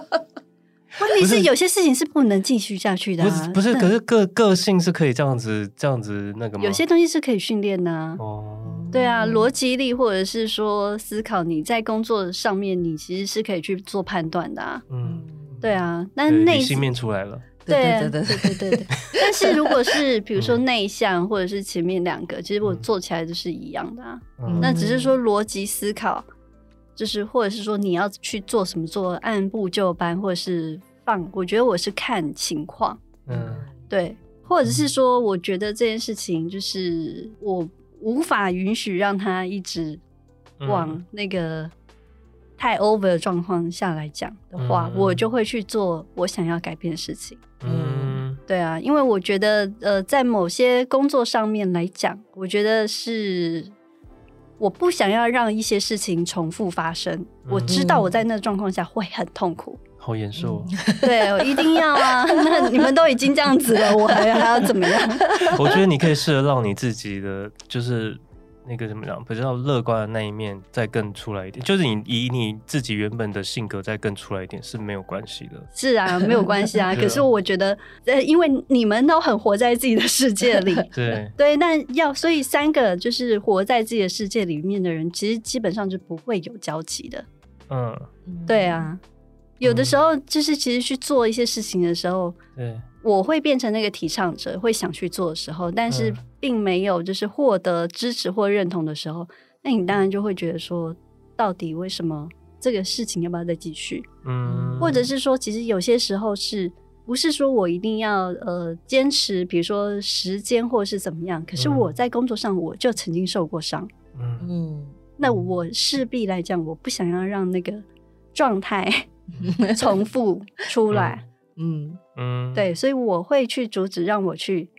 问题是有些事情是不能继续下去的，啊，不是不是，可是个个性是可以这样子这样子那个吗？有些东西是可以训练的啊。哦，对啊，逻辑力或者是说思考，你在工作上面你其实是可以去做判断的啊。嗯，对啊，那内心面出来了，对对对对对。但是 如果是比如说内向或者是前面两个，其实我做起来就是一样的啊。嗯，那只是说逻辑思考。就是，或者是说你要去做什么，做按部就班，或者是放，我觉得我是看情况，嗯，对，或者是说，我觉得这件事情就是我无法允许让他一直往那个太 over 的状况下来讲的话，嗯，我就会去做我想要改变的事情。嗯，对啊，因为我觉得，呃，在某些工作上面来讲，我觉得是。我不想要让一些事情重复发生。嗯、我知道我在那状况下会很痛苦。好严肃哦。对，我一定要啊！那你们都已经这样子了，我还还要怎么样？我觉得你可以试着让你自己的就是那个怎么讲，比较乐观的那一面再更出来一点，就是你以你自己原本的性格再更出来一点是没有关系的。是啊，没有关系啊。可是我觉得，呃，因为你们都很活在自己的世界里，对对，那要所以三个就是活在自己的世界里面的人，其实基本上是不会有交集的。嗯，对啊。有的时候就是其实去做一些事情的时候，对，我会变成那个提倡者，会想去做的时候，但是并没有就是获得支持或认同的时候，那你当然就会觉得说，到底为什么这个事情要不要再继续？嗯，或者是说，其实有些时候是不是说我一定要呃坚持，比如说时间或是怎么样？可是我在工作上我就曾经受过伤，嗯。嗯，那我势必来讲，我不想要让那个状态。重复出来，嗯嗯，对，所以我会去阻止让我去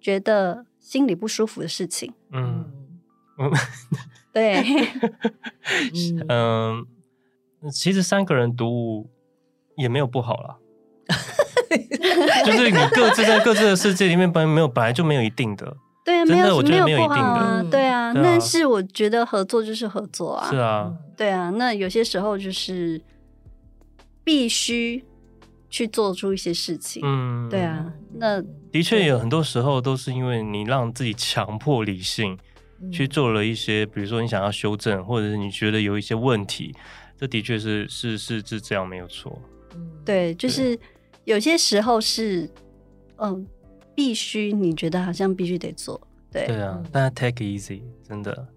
觉得心里不舒服的事情，嗯。嗯，对，嗯，其实三个人独舞也没有不好啦，就是你各自在各自的世界里面，本来没有本来就没有一定的，对啊，没有我觉得没有一定的，对啊，但是我觉得合作就是合作啊，是啊，对啊，那有些时候就是。必须去做出一些事情，嗯，对啊，那的确有很多时候都是因为你让自己强迫理性去做了一些，比如说你想要修正，或者是你觉得有一些问题，这的确是是是是这样没有错，嗯，对，就是有些时候是，嗯，必须你觉得好像必须得做，对，对啊，但是 take easy，真的。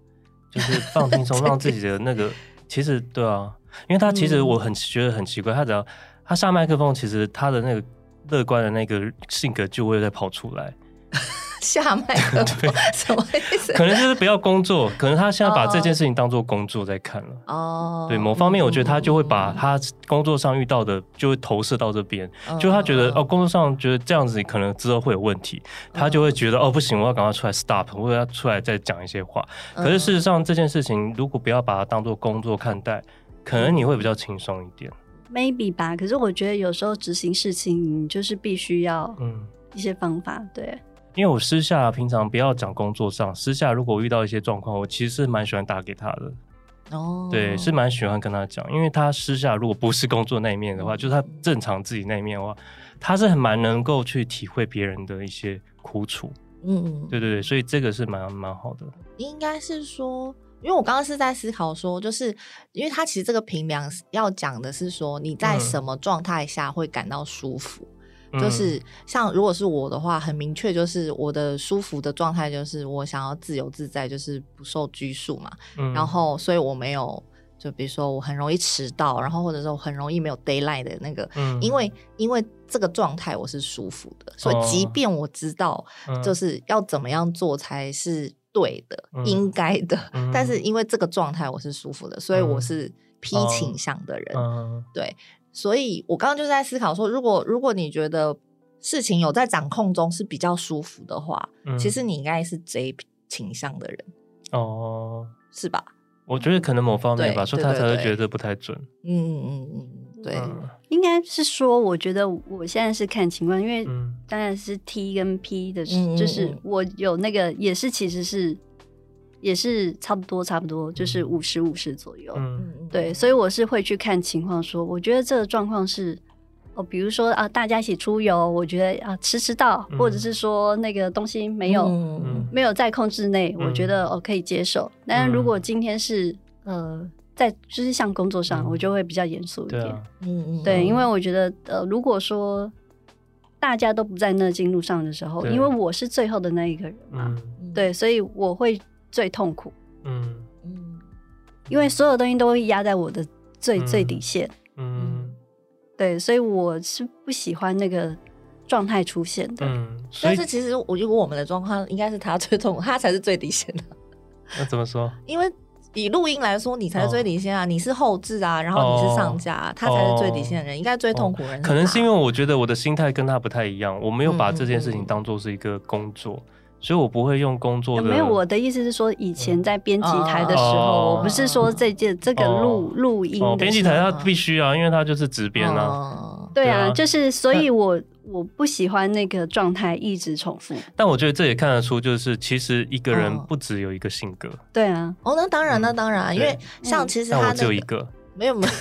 就是放轻松，让自己的那个，其实对啊。因为他其实我很觉得很奇怪，他只要他下麦克风，其实他的那个乐观的那个性格就会再跑出来。下麦克风对什么意思？可能就是不要工作，可能他现在把这件事情当做工作在看了。哦，对，某方面我觉得他就会把他工作上遇到的就会投射到这边，就他觉得哦，工作上觉得这样子可能之后会有问题，他就会觉得哦不行，我要赶快出来 stop，我要出来再讲一些话。可是事实上这件事情如果不要把它当做工作看待。可能你会比较轻松一点，maybe 吧。可是我觉得有时候执行事情，你就是必须要嗯一些方法，嗯、对。因为我私下平常不要讲工作上，私下如果遇到一些状况，我其实是蛮喜欢打给他的。哦，对，是蛮喜欢跟他讲，因为他私下如果不是工作那一面的话，就是他正常自己那一面的话，他是很蛮能够去体会别人的一些苦楚。嗯，对对对，所以这个是蛮蛮好的。应该是说。因为我刚刚是在思考说，就是因为他其实这个评量要讲的是说你在什么状态下会感到舒服，嗯、就是像如果是我的话，很明确就是我的舒服的状态就是我想要自由自在，就是不受拘束嘛。嗯、然后所以我没有，就比如说我很容易迟到，然后或者说我很容易没有 d a y l i g h t 的那个，嗯、因为因为这个状态我是舒服的，所以即便我知道就是要怎么样做才是。对的，嗯、应该的，嗯、但是因为这个状态我是舒服的，所以我是 P 倾向的人。嗯、对，所以我刚刚就在思考说，如果如果你觉得事情有在掌控中是比较舒服的话，嗯、其实你应该是 J 倾向的人。哦，是吧？我觉得可能某方面吧，所以他才会觉得不太准。嗯嗯嗯嗯，对，应该是说，我觉得我现在是看情况，因为当然是 T 跟 P 的，就是我有那个也是其实是也是差不多差不多，就是五十五十左右。嗯。嗯，对，所以我是会去看情况，说我觉得这个状况是。哦，比如说啊，大家一起出游，我觉得啊，迟迟到，嗯、或者是说那个东西没有、嗯、没有在控制内，嗯、我觉得哦可以接受。但是如果今天是呃在就是像工作上，嗯、我就会比较严肃一点。嗯嗯，对，因为我觉得呃，如果说大家都不在那进路上的时候，因为我是最后的那一个人嘛，嗯、对，所以我会最痛苦。嗯嗯，因为所有东西都会压在我的最、嗯、最底线。嗯。对，所以我是不喜欢那个状态出现的。嗯，但是其实我觉得我们的状况应该是他最痛，他才是最底线的。那怎么说？因为以录音来说，你才是最底线啊！哦、你是后置啊，然后你是上架，哦、他才是最底线的人，哦、应该最痛苦的人。可能是因为我觉得我的心态跟他不太一样，我没有把这件事情当做是一个工作。嗯嗯所以我不会用工作的。没有，我的意思是说，以前在编辑台的时候，我不是说这件这个录录音。编辑台它必须啊，因为它就是直编啊。对啊，就是所以我我不喜欢那个状态一直重复。但我觉得这也看得出，就是其实一个人不只有一个性格。对啊，哦，那当然，那当然，因为像其实他只有一个。没 有没有，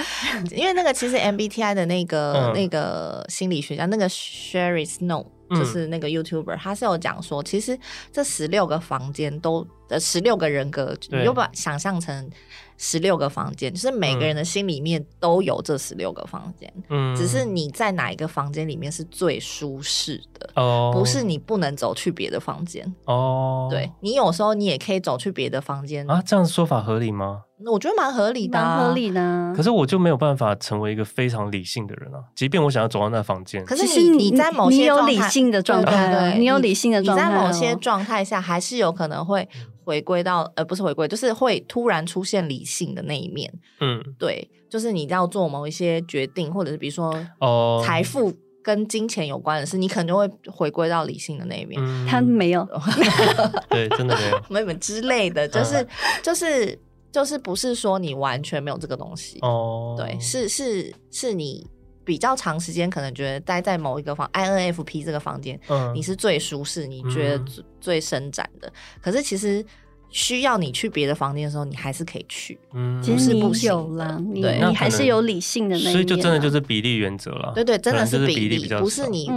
因为那个其实 MBTI 的那个、嗯、那个心理学家，那个 Sherry Snow，就是那个 YouTuber，、嗯、他是有讲说，其实这十六个房间都呃十六个人格，你就把想象成。十六个房间，就是每个人的心里面都有这十六个房间，嗯，只是你在哪一个房间里面是最舒适的哦，不是你不能走去别的房间哦。对，你有时候你也可以走去别的房间啊，这样说法合理吗？我觉得蛮合理的，蛮合理的。可是我就没有办法成为一个非常理性的人啊，即便我想要走到那房间，可是你你在某些你有理性的状态，对，你有理性的状态，你在某些状态下还是有可能会。回归到呃，不是回归，就是会突然出现理性的那一面。嗯，对，就是你要做某一些决定，或者是比如说哦，财富跟金钱有关的事，你可能就会回归到理性的那一面。嗯、他没有，对，真的 没有，没有之类的，就是 就是就是不是说你完全没有这个东西哦，对，是是是你比较长时间可能觉得待在某一个房 INFP 这个房间，嗯，你是最舒适，你觉得最。最伸展的，可是其实需要你去别的房间的时候，你还是可以去。嗯，其实你有了，对，你还是有理性的那一面，所以就真的就是比例原则了。对对，真的是比例，不是你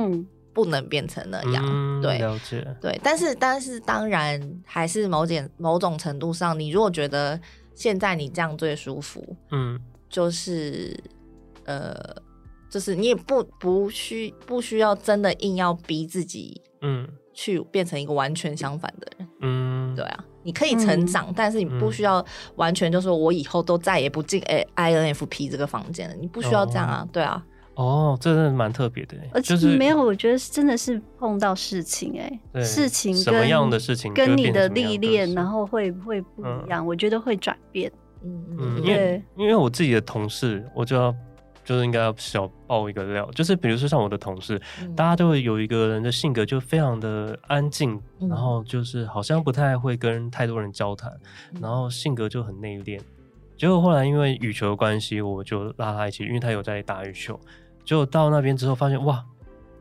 不能变成那样。对，了解。对，但是但是当然还是某点某种程度上，你如果觉得现在你这样最舒服，嗯，就是呃，就是你也不不需不需要真的硬要逼自己，嗯。去变成一个完全相反的人，嗯，对啊，你可以成长，嗯、但是你不需要完全就说，我以后都再也不进 INFP 这个房间了，你不需要这样啊，哦、对啊，哦，这真的蛮特别的，而且没有，我觉得真的是碰到事情，哎，事情什么样的事情跟你的历练，然后会会不一样，嗯、我觉得会转变，嗯嗯，因为因为我自己的同事，我就要。就是应该要小爆一个料，就是比如说像我的同事，嗯、大家都会有一个人的性格就非常的安静，嗯、然后就是好像不太会跟太多人交谈，嗯、然后性格就很内敛。结果后来因为羽球的关系，我就拉他一起，因为他有在打羽球。结果到那边之后发现，哇，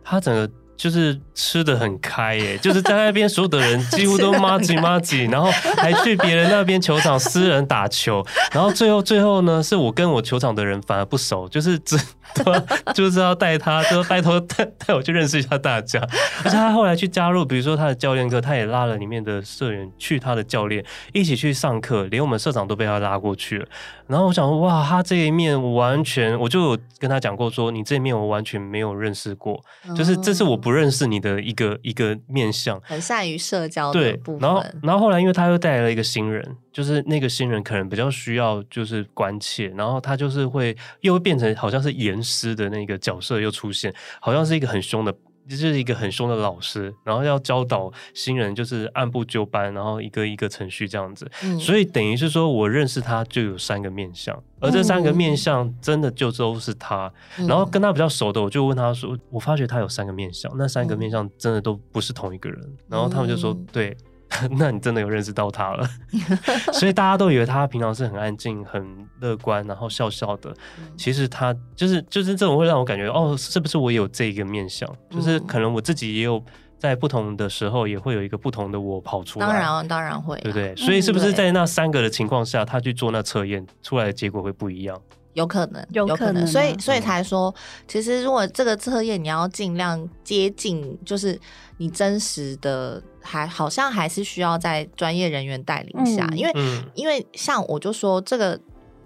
他整个。就是吃的很开耶，就是在那边所有的人几乎都麻吉麻吉，然后还去别人那边球场私人打球，然后最后最后呢，是我跟我球场的人反而不熟，就是只。对，就是要带他，就拜托带带我去认识一下大家。而且他后来去加入，比如说他的教练课，他也拉了里面的社员去他的教练一起去上课，连我们社长都被他拉过去了。然后我想说，哇，他这一面完全，我就有跟他讲过说，说你这一面我完全没有认识过，就是这是我不认识你的一个一个面相，很善于社交的部分。对，然后然后后来因为他又带来了一个新人。就是那个新人可能比较需要就是关切，然后他就是会又会变成好像是严师的那个角色又出现，好像是一个很凶的，就是一个很凶的老师，然后要教导新人就是按部就班，然后一个一个程序这样子。嗯、所以等于是说我认识他就有三个面相，而这三个面相真的就都是他。嗯、然后跟他比较熟的，我就问他说：“我发觉他有三个面相，那三个面相真的都不是同一个人。”然后他们就说：“对。” 那你真的有认识到他了，所以大家都以为他平常是很安静、很乐观，然后笑笑的。其实他就是就是这种会让我感觉哦，是不是我有这一个面相？就是可能我自己也有在不同的时候也会有一个不同的我跑出来。当然，当然会，对不对？所以是不是在那三个的情况下，他去做那测验出来的结果会不一样？有可能，有可能。所以，所以才说，其实如果这个测验你要尽量接近，就是。你真实的还好像还是需要在专业人员带领下，嗯、因为、嗯、因为像我就说这个，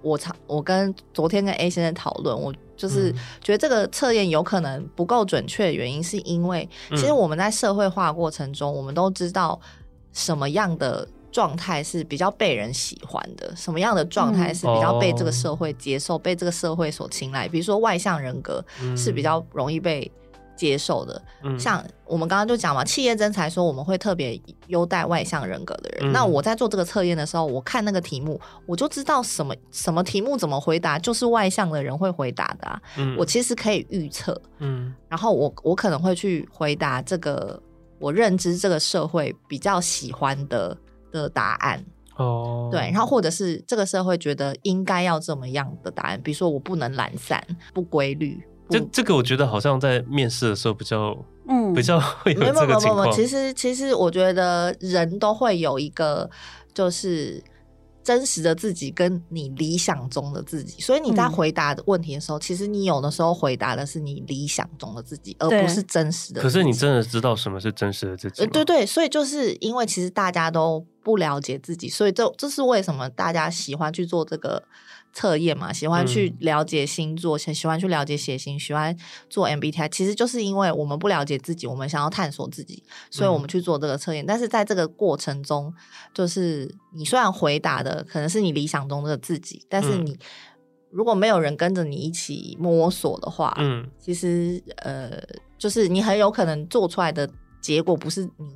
我常我跟昨天跟 A 先生讨论，我就是觉得这个测验有可能不够准确的原因，是因为其实我们在社会化过程中，我们都知道什么样的状态是比较被人喜欢的，什么样的状态是比较被这个社会接受、嗯、被这个社会所青睐。比如说外向人格是比较容易被。接受的，像我们刚刚就讲嘛，企业真才说我们会特别优待外向人格的人。嗯、那我在做这个测验的时候，我看那个题目，我就知道什么什么题目怎么回答，就是外向的人会回答的啊。嗯、我其实可以预测，嗯，然后我我可能会去回答这个我认知这个社会比较喜欢的的答案。哦，对，然后或者是这个社会觉得应该要这么样的答案，比如说我不能懒散、不规律。这这个我觉得好像在面试的时候比较，嗯，比较会有这个情况。其实其实我觉得人都会有一个就是。真实的自己跟你理想中的自己，所以你在回答的问题的时候，嗯、其实你有的时候回答的是你理想中的自己，而不是真实的。可是你真的知道什么是真实的自己？呃，对对，所以就是因为其实大家都不了解自己，所以这这是为什么大家喜欢去做这个。测验嘛，喜欢去了解星座，喜、嗯、喜欢去了解血型，喜欢做 MBTI，其实就是因为我们不了解自己，我们想要探索自己，所以我们去做这个测验。嗯、但是在这个过程中，就是你虽然回答的可能是你理想中的自己，但是你如果没有人跟着你一起摸索的话，嗯，其实呃，就是你很有可能做出来的结果不是你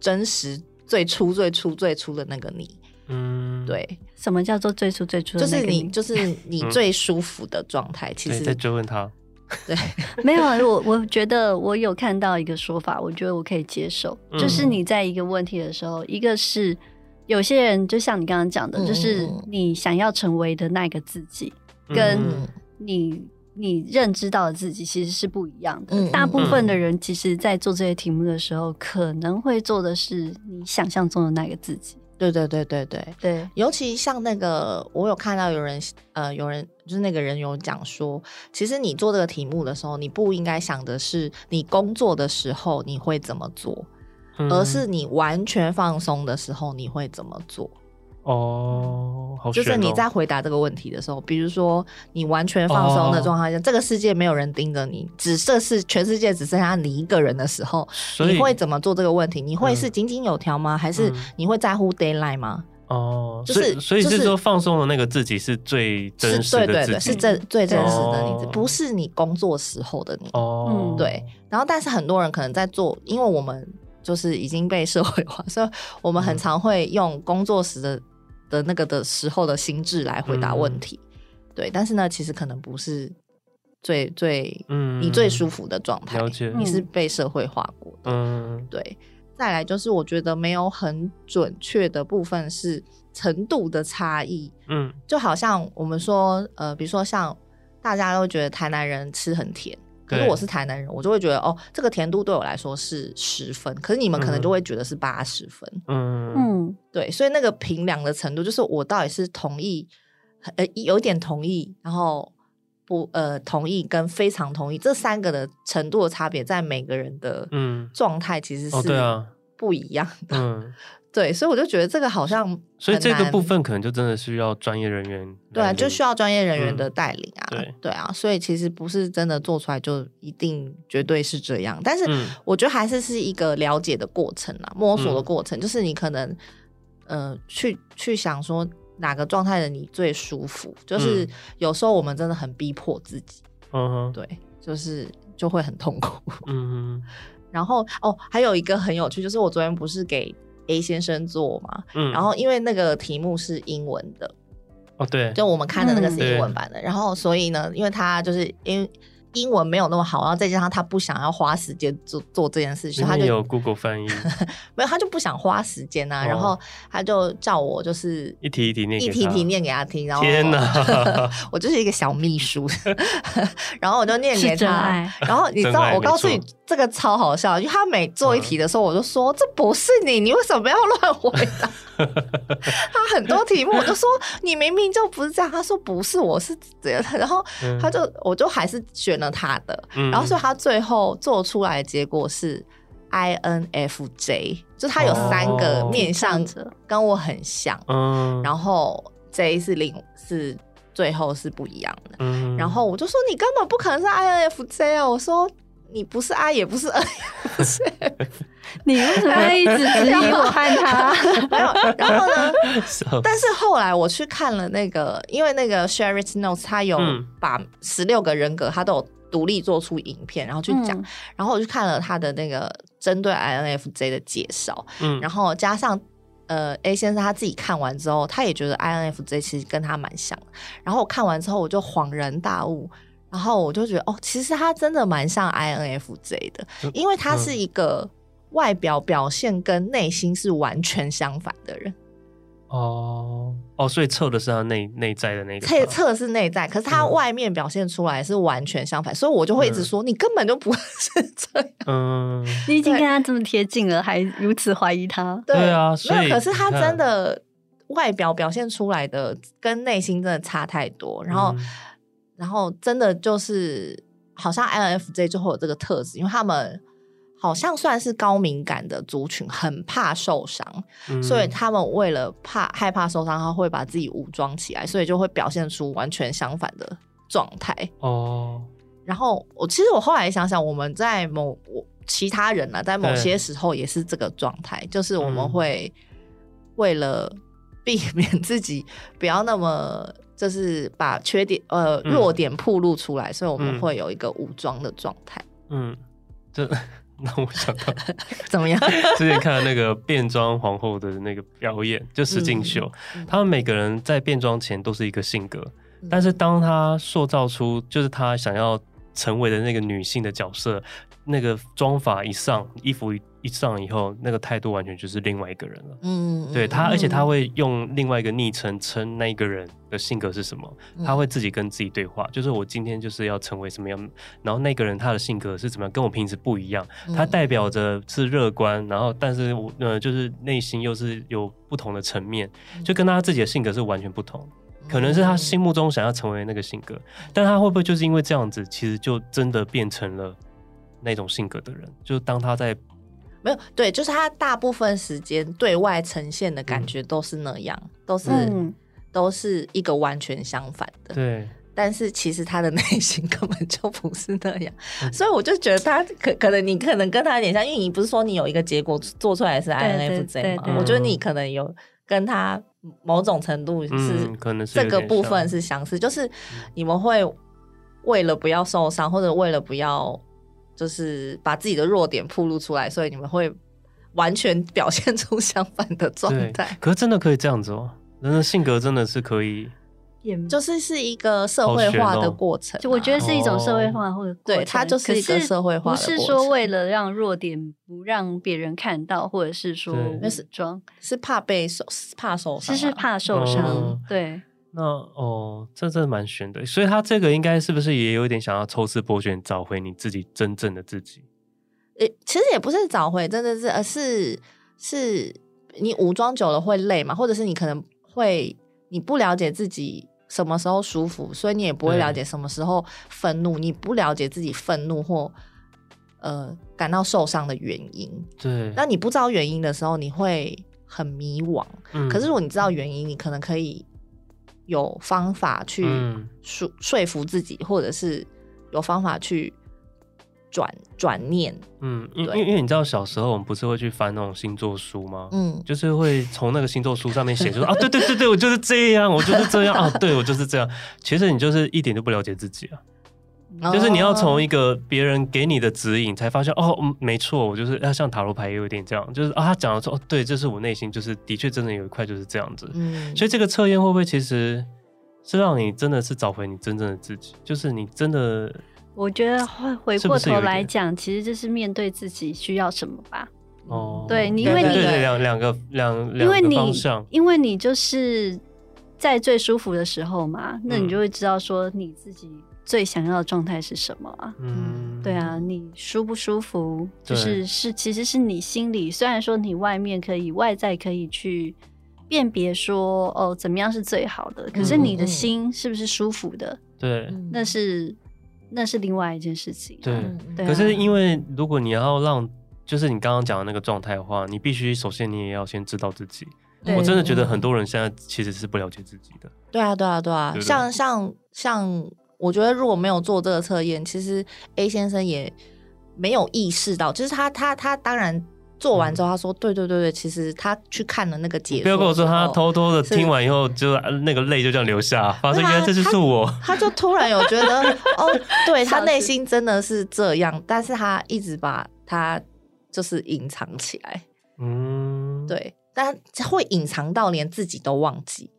真实最初最初最初的那个你。嗯，对，什么叫做最初最初的？就是你，就是你最舒服的状态。嗯、其实在追问他，对，没有啊。我我觉得我有看到一个说法，我觉得我可以接受。嗯、就是你在一个问题的时候，一个是有些人就像你刚刚讲的，嗯、就是你想要成为的那个自己，嗯、跟你你认知到的自己其实是不一样的。嗯、大部分的人其实，在做这些题目的时候，可能会做的是你想象中的那个自己。对对对对对。对，尤其像那个，我有看到有人呃，有人就是那个人有讲说，其实你做这个题目的时候，你不应该想的是你工作的时候你会怎么做，嗯、而是你完全放松的时候你会怎么做。哦，好，就是你在回答这个问题的时候，比如说你完全放松的状态下，哦、这个世界没有人盯着你，只这是全世界只剩下你一个人的时候，你会怎么做这个问题？你会是井井有条吗？嗯、还是你会在乎 deadline 吗？哦，就是所以是说放松的那个自己是最真实的自己，对对对，是真最真实的你，不是你工作时候的你。哦，对。然后，但是很多人可能在做，因为我们就是已经被社会化，所以我们很常会用工作时的。的那个的时候的心智来回答问题，嗯、对，但是呢，其实可能不是最最嗯。你最舒服的状态，你是被社会化过的，嗯，对。再来就是我觉得没有很准确的部分是程度的差异，嗯，就好像我们说呃，比如说像大家都觉得台南人吃很甜。可是我是台南人，我就会觉得哦，这个甜度对我来说是十分，可是你们可能就会觉得是八十分。嗯嗯，对，所以那个平量的程度，就是我到底是同意，呃，有点同意，然后不呃同意跟非常同意这三个的程度的差别，在每个人的嗯状态其实是不一样的。嗯。对，所以我就觉得这个好像，所以这个部分可能就真的需要专业人员。对啊，就需要专业人员的带领啊。嗯、对对啊，所以其实不是真的做出来就一定绝对是这样，但是我觉得还是是一个了解的过程啊，摸索的过程，嗯、就是你可能呃去去想说哪个状态的你最舒服，就是有时候我们真的很逼迫自己，嗯哼，对，就是就会很痛苦，嗯哼。然后哦，还有一个很有趣，就是我昨天不是给。A 先生做嘛，嗯，然后因为那个题目是英文的，哦，对，就我们看的那个是英文版的，嗯、然后所以呢，因为他就是因为。英文没有那么好，然后再加上他不想要花时间做做这件事情，他就有 Google 翻译，没有，他就不想花时间呐、啊，哦、然后他就叫我就是一题一题念，一题一题念给他听，然后天哪，我就是一个小秘书，然后我就念给他，然后你知道，我告诉你这个超好笑，因为他每做一题的时候，我就说、嗯、这不是你，你为什么要乱回答？他很多题目我就说你明明就不是这样，他说不是，我是这样，然后他就我就还是选。他的，然后所以他最后做出来的结果是 INFJ，就他有三个面向者跟我很像，嗯，然后 J 是零是最后是不一样的，嗯，然后我就说你根本不可能是 INFJ 啊，我说你不是 I 也不是 N，你为什么一直质疑我和他？没有，然后呢？但是后来我去看了那个，因为那个 Sherry Notes 他有把十六个人格他都有。独立做出影片，然后去讲，嗯、然后我去看了他的那个针对 INFJ 的介绍，嗯，然后加上呃 A 先生他自己看完之后，他也觉得 INFJ 其实跟他蛮像，然后我看完之后我就恍然大悟，然后我就觉得哦，其实他真的蛮像 INFJ 的，因为他是一个外表表现跟内心是完全相反的人。哦哦，所以测的是他内内在的那个，测测是内在，可是他外面表现出来是完全相反，嗯、所以我就会一直说、嗯、你根本就不是这样。嗯，你已经跟他这么贴近了，还如此怀疑他？对，对啊，所以可是他真的外表表现出来的跟内心真的差太多，然后、嗯、然后真的就是好像 INFJ 就会有这个特质，因为他们。好像算是高敏感的族群，很怕受伤，嗯、所以他们为了怕害怕受伤，他会把自己武装起来，所以就会表现出完全相反的状态。哦，然后我其实我后来想想，我们在某我其他人呢，在某些时候也是这个状态，就是我们会为了避免自己不要那么就是把缺点呃弱点暴露出来，嗯、所以我们会有一个武装的状态。嗯，这。那我想到 怎么样？之前看了那个变装皇后的那个表演，就实境秀，嗯、他们每个人在变装前都是一个性格，嗯、但是当他塑造出就是他想要成为的那个女性的角色，那个妆法一上，衣服一。上以后，那个态度完全就是另外一个人了。嗯，对他，而且他会用另外一个昵称称那一个人的性格是什么，嗯、他会自己跟自己对话，就是我今天就是要成为什么样，然后那个人他的性格是怎么样，跟我平时不一样。他代表着是乐观，然后但是我呃就是内心又是有不同的层面，就跟他自己的性格是完全不同。可能是他心目中想要成为那个性格，但他会不会就是因为这样子，其实就真的变成了那种性格的人？就是当他在。没有，对，就是他大部分时间对外呈现的感觉都是那样，嗯、都是、嗯、都是一个完全相反的。对，但是其实他的内心根本就不是那样，嗯、所以我就觉得他可可能你可能跟他有点像，因为你不是说你有一个结果做出来是 INFJ 吗？我觉得你可能有跟他某种程度是、嗯、可能是这个部分是相似，就是你们会为了不要受伤，或者为了不要。就是把自己的弱点暴露出来，所以你们会完全表现出相反的状态。可是真的可以这样子哦，人的性格真的是可以，就是是一个社会化的过程，啊。就我觉得是一种社会化或者对，它就是一个社会化的过程。不是说为了让弱点不让别人看到，或者是说那是装，是怕被受怕受伤，是是怕受伤，哦、对。那哦，这真的蛮悬的，所以他这个应该是不是也有点想要抽丝剥茧，找回你自己真正的自己？诶，其实也不是找回，真的是，而是是你武装久了会累嘛，或者是你可能会你不了解自己什么时候舒服，所以你也不会了解什么时候愤怒，你不了解自己愤怒或呃感到受伤的原因。对，那你不知道原因的时候，你会很迷惘。嗯，可是如果你知道原因，你可能可以。有方法去说说服自己，嗯、或者是有方法去转转念。嗯，因为因为你知道小时候我们不是会去翻那种星座书吗？嗯，就是会从那个星座书上面写，就说啊，对对对对，我就是这样，我就是这样啊，对我就是这样。其实你就是一点都不了解自己啊。就是你要从一个别人给你的指引，才发现哦，嗯，没错，我就是要像塔罗牌也有点这样，就是啊，他讲的说哦，对，这是我内心，就是的确真的有一块就是这样子。嗯，所以这个测验会不会其实是让你真的是找回你真正的自己？就是你真的，我觉得回回过头来讲，其实就是面对自己需要什么吧。哦，对你，因为你两两个两两个方向，因为你就是在最舒服的时候嘛，那你就会知道说你自己。最想要的状态是什么啊？嗯，对啊，你舒不舒服？就是是，其实是你心里。虽然说你外面可以外在可以去辨别说哦，怎么样是最好的，可是你的心是不是舒服的？对，那是那是另外一件事情。对，可是因为如果你要让，就是你刚刚讲的那个状态的话，你必须首先你也要先知道自己。我真的觉得很多人现在其实是不了解自己的。对啊，对啊，对啊，像像像。我觉得如果没有做这个测验，其实 A 先生也没有意识到，就是他他他当然做完之后，他说、嗯、对对对对，其实他去看了那个解说，不要跟我说他偷偷的听完以后就那个泪就这样流下，发现原来这就是我他，他就突然有觉得 哦，对他内心真的是这样，但是他一直把他就是隐藏起来，嗯，对，但会隐藏到连自己都忘记。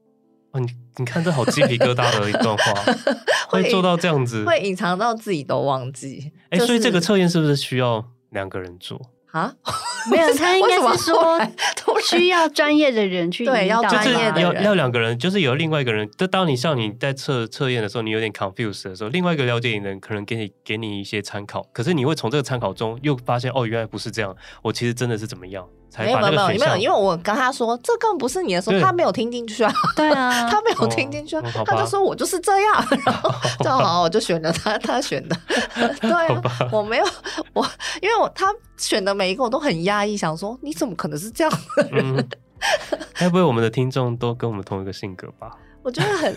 哦，你你看这好鸡皮疙瘩的一段话，会做到这样子，会隐藏到自己都忘记。哎、欸，就是、所以这个测验是不是需要两个人做啊？没有，他应该是说 需要专业的人去对，要专业的人，要要两个人，就是有另外一个人。就当你像你在测测验的时候，你有点 confused 的时候，另外一个了解你的人可能给你给你一些参考。可是你会从这个参考中又发现，哦，原来不是这样，我其实真的是怎么样。没有没有没有没有，因为我跟他说这根本不是你的时候，他没有听进去啊。对啊，他没有听进去，啊，他就说我就是这样，然后就好，我就选了他，他选的。对啊，我没有我，因为我他选的每一个我都很压抑，想说你怎么可能是这样的人？该不会我们的听众都跟我们同一个性格吧？我觉得很。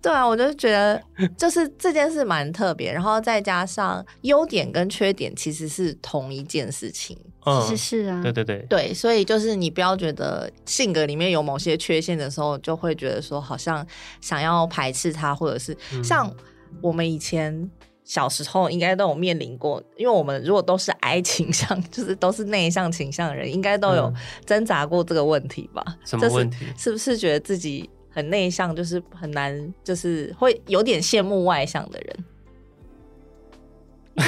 对啊，我就觉得就是这件事蛮特别，然后再加上优点跟缺点其实是同一件事情，嗯、其实是啊，对对对对，所以就是你不要觉得性格里面有某些缺陷的时候，就会觉得说好像想要排斥他，或者是像我们以前小时候应该都有面临过，因为我们如果都是 I 倾向，就是都是内向倾向的人，应该都有挣扎过这个问题吧？什么问题？是不是觉得自己？很内向，就是很难，就是会有点羡慕外向的人。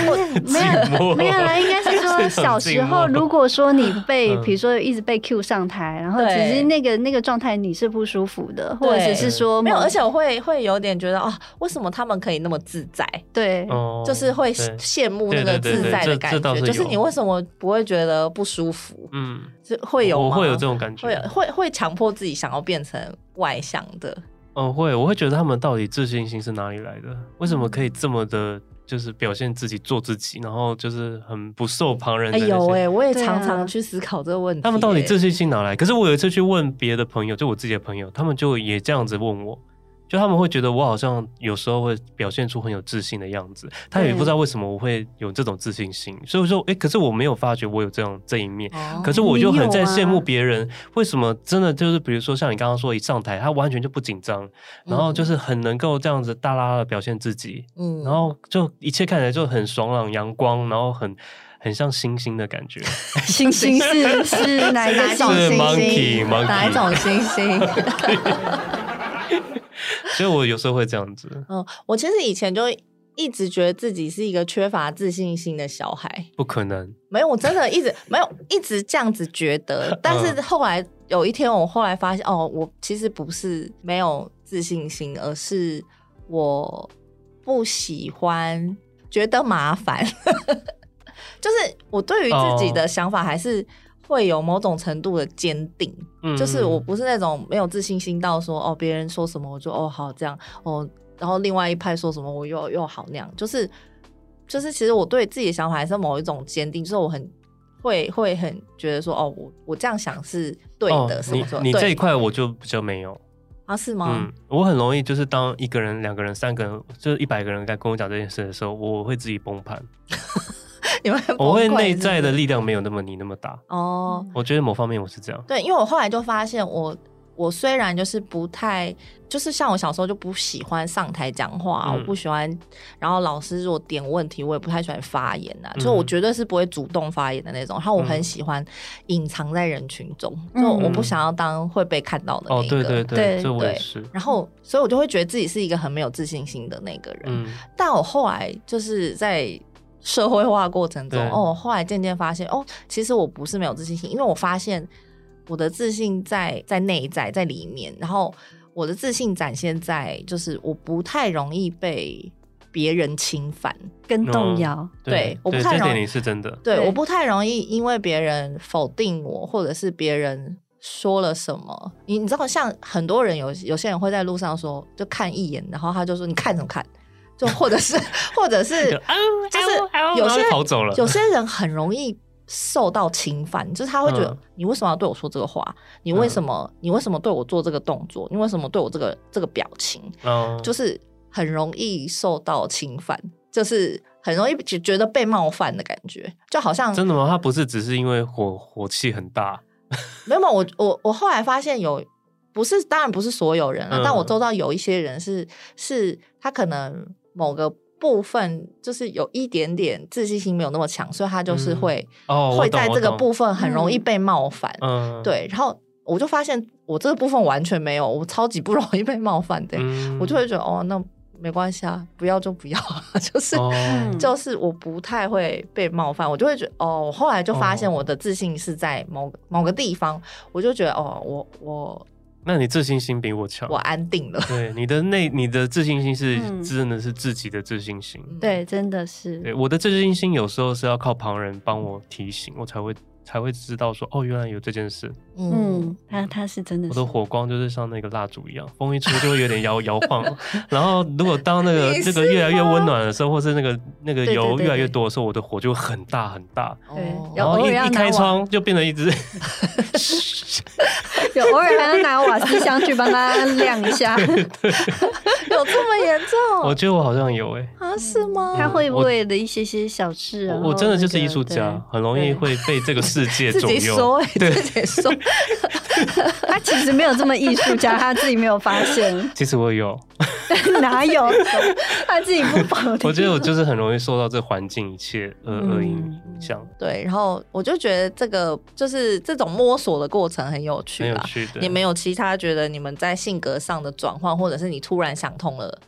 没有没有了，应该是说 小时候，如果说你被，比如说一直被 Q 上台，然后其实那个那个状态你是不舒服的，或者是说没有，而且我会会有点觉得啊，为什么他们可以那么自在？对，就是会羡慕那个自在的感觉，就是你为什么不会觉得不舒服？嗯，是会有，我会有这种感觉，会会会强迫自己想要变成外向的。嗯，会，我会觉得他们到底自信心是哪里来的？为什么可以这么的？就是表现自己，做自己，然后就是很不受旁人。哎呦哎，我也常常去思考这个问题。他们到底自信心哪来？可是我有一次去问别的朋友，就我自己的朋友，他们就也这样子问我。就他们会觉得我好像有时候会表现出很有自信的样子，他也不知道为什么我会有这种自信心，所以说，哎、欸，可是我没有发觉我有这样这一面，哦、可是我就很在羡慕别人，为什么真的就是比如说像你刚刚说一上台，他完全就不紧张，然后就是很能够这样子大剌剌的表现自己，嗯，然后就一切看起来就很爽朗阳光，然后很很像星星的感觉，星星是是哪一种星星？哪一种星星？所以，我有时候会这样子。嗯，我其实以前就一直觉得自己是一个缺乏自信心的小孩。不可能，没有，我真的一直没有一直这样子觉得。但是后来有一天，我后来发现，哦，我其实不是没有自信心，而是我不喜欢，觉得麻烦。就是我对于自己的想法还是。会有某种程度的坚定，嗯、就是我不是那种没有自信心到说哦，别人说什么我就哦好这样哦，然后另外一派说什么我又又好那样，就是就是其实我对自己的想法还是某一种坚定，就是我很会会很觉得说哦，我我这样想是对的，是你你这一块我就比较没有啊，是吗？嗯，我很容易就是当一个人、两个人、三个人，就是一百个人在跟我讲这件事的时候，我会自己崩盘。我会内在的力量没有那么你那么大哦。我觉得某方面我是这样。对，因为我后来就发现我，我我虽然就是不太，就是像我小时候就不喜欢上台讲话，嗯、我不喜欢。然后老师如果点问题，我也不太喜欢发言呐、啊。就、嗯、我绝对是不会主动发言的那种。然后我很喜欢隐藏在人群中，嗯、就我不想要当会被看到的那个。哦，对对对，这我也是。然后，所以我就会觉得自己是一个很没有自信心的那个人。嗯、但我后来就是在。社会化过程中，对。哦，后来渐渐发现，哦，其实我不是没有自信心，因为我发现我的自信在在内在在里面，然后我的自信展现在就是我不太容易被别人侵犯跟动摇，哦、对，我不太容易是真的，对，对。我不太容易因为别人否定我，或者是别人说了什么，你你知道，像很多人有有些人会在路上说，就看一眼，然后他就说你看什么看。就或者是，或者是，就是有些跑走了。有些人很容易受到侵犯，就是他会觉得你为什么要对我说这个话？你为什么？你为什么对我做这个动作？你为什么对我这个这个表情？就是很容易受到侵犯，就是很容易觉觉得被冒犯的感觉，就好像真的吗？他不是只是因为火火气很大？没有没有，我我我后来发现有不是，当然不是所有人啊，但我周遭有一些人是是他可能。某个部分就是有一点点自信心没有那么强，所以他就是会、嗯哦、会在这个部分很容易被冒犯。嗯，对。然后我就发现我这个部分完全没有，我超级不容易被冒犯的。嗯、我就会觉得哦，那没关系啊，不要就不要，就是、哦、就是我不太会被冒犯，我就会觉得哦，后来就发现我的自信是在某某个地方，我就觉得哦，我我。那你自信心比我强，我安定了。对，你的内，你的自信心是真的是自己的自信心。嗯、对，真的是。对，我的自信心有时候是要靠旁人帮我提醒，我才会。才会知道说哦，原来有这件事。嗯，它它是真的是。我的火光就是像那个蜡烛一样，风一吹就会有点摇 摇晃。然后如果当那个这个越来越温暖的时候，或是那个那个油越来越多的时候，我的火就很大很大。对，然后一一开窗就变成一只。有偶尔还要拿瓦斯箱去帮他亮一下。有这么严重？我觉得我好像有哎。啊，是吗？他会不会的一些些小事啊。我真的就是艺术家，很容易会被这个。世界左右，自己说，对，自己说，他其实没有这么艺术家，他自己没有发现。其实我有，哪有？他自己不否定。我觉得我就是很容易受到这环境一切恶恶影影响。对，然后我就觉得这个就是这种摸索的过程很有趣，很有趣的。你没有其他觉得你们在性格上的转换，或者是你突然想通了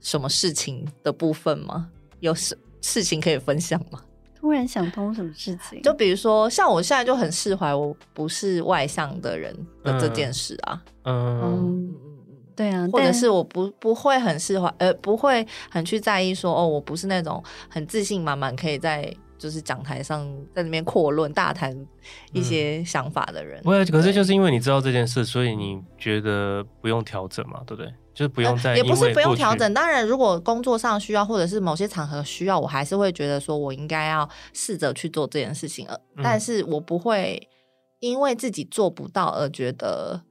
什么事情的部分吗？有事事情可以分享吗？突然想通什么事情？就比如说，像我现在就很释怀，我不是外向的人的这件事啊。嗯嗯对啊，或者是我不不会很释怀，呃，不会很去在意说，哦，我不是那种很自信满满可以在就是讲台上在那边阔论大谈一些想法的人。不会、嗯，可是就是因为你知道这件事，所以你觉得不用调整嘛，对不对？就不用再、呃，也不是不用调整。当然，如果工作上需要，或者是某些场合需要，我还是会觉得说我应该要试着去做这件事情。呃，但是我不会因为自己做不到而觉得，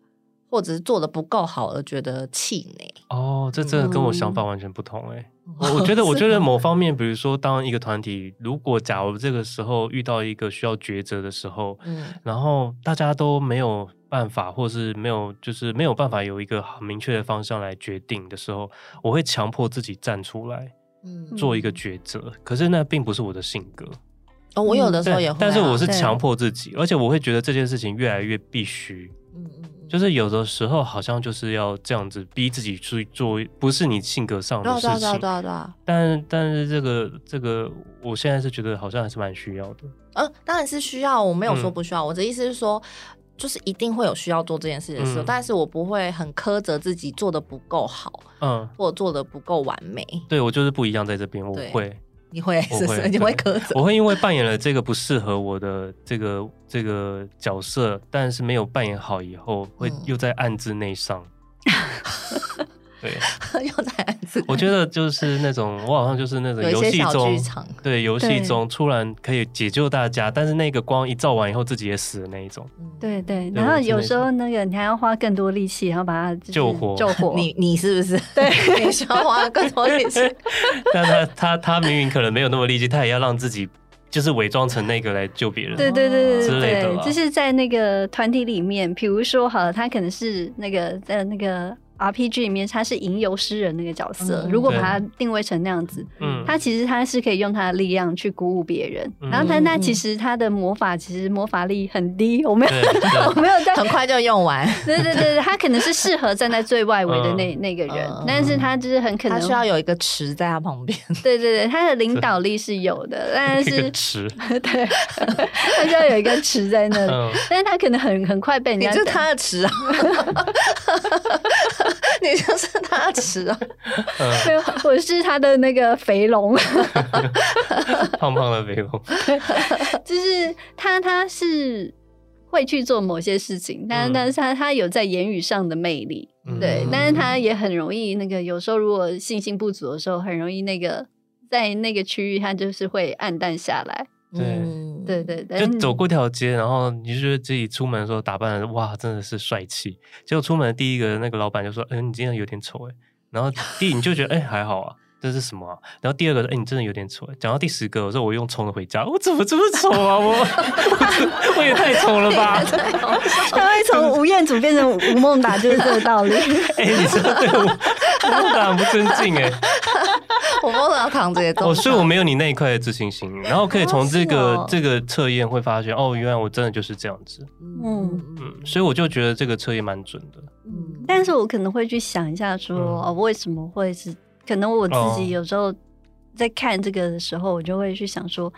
或者是做的不够好而觉得气馁。哦，这真的跟我想法完全不同哎、欸。嗯、我觉得，我觉得某方面，比如说，当一个团体，如果假如这个时候遇到一个需要抉择的时候，嗯，然后大家都没有。办法，或是没有，就是没有办法有一个很明确的方向来决定的时候，我会强迫自己站出来，嗯，做一个抉择。可是那并不是我的性格。哦，我有的时候也会、啊，但是我是强迫自己，而且我会觉得这件事情越来越必须。嗯嗯，就是有的时候好像就是要这样子逼自己去做，不是你性格上的事情。对对对对。但但是这个这个，我现在是觉得好像还是蛮需要的。呃，当然是需要，我没有说不需要。嗯、我的意思是说。就是一定会有需要做这件事的时候，嗯、但是我不会很苛责自己做的不够好，嗯，或者做的不够完美。对，我就是不一样，在这边我会，你会，是是你会苛责，我会因为扮演了这个不适合我的这个这个角色，但是没有扮演好以后，会又在暗自内伤。嗯 对，又在暗自。我觉得就是那种，我好像就是那种游戏中，对游戏中突然可以解救大家，但是那个光一照完以后，自己也死的那一种。对对，然后有时候那个你还要花更多力气，然后把它救活救活。你你是不是？对，你需要花更多力气。但他他他明明可能没有那么力气，他也要让自己就是伪装成那个来救别人。对对对对之类的，就是在那个团体里面，比如说好了，他可能是那个在那个。RPG 里面他是吟游诗人那个角色，嗯、如果把它定位成那样子，嗯，他其实他是可以用他的力量去鼓舞别人，嗯、然后他那其实他的魔法其实魔法力很低，我没有 我没有在很快就用完，对对对，他可能是适合站在最外围的那、嗯、那个人，嗯、但是他就是很可能他需要有一个池在他旁边，对对对，他的领导力是有的，但是池。对，他需要有一个池在那里，嗯、但是他可能很很快被人家就是他的池啊。你就是他吃啊，没有，我是他的那个肥龙，胖胖的肥龙，就是他，他是会去做某些事情，但是，但是他他有在言语上的魅力，嗯、对，但是他也很容易那个，有时候如果信心不足的时候，很容易那个在那个区域，他就是会暗淡下来。对对对，就走过条街，然后你就觉得自己出门的时候打扮的哇，真的是帅气。结果出门的第一个那个老板就说：“嗯、欸，你今天有点丑哎。”然后 第一你就觉得：“哎、欸，还好啊。”这是什么啊？然后第二个说：“哎、欸，你真的有点丑。”讲到第十个，我说：“我用冲的回家，我怎么这么丑啊？我我也太丑了吧！”他会从吴彦祖变成吴孟达，就是这个道理。哎、欸，你说对吴孟达很不尊敬哎。我不能要扛这些东西。哦，所以我没有你那一块的自信心，然后可以从这个、哦、这个测验会发现，哦，原来我真的就是这样子。嗯嗯，所以我就觉得这个测验蛮准的。嗯，但是我可能会去想一下说，说、嗯、哦，为什么会是？可能我自己有时候在看这个的时候，我就会去想说，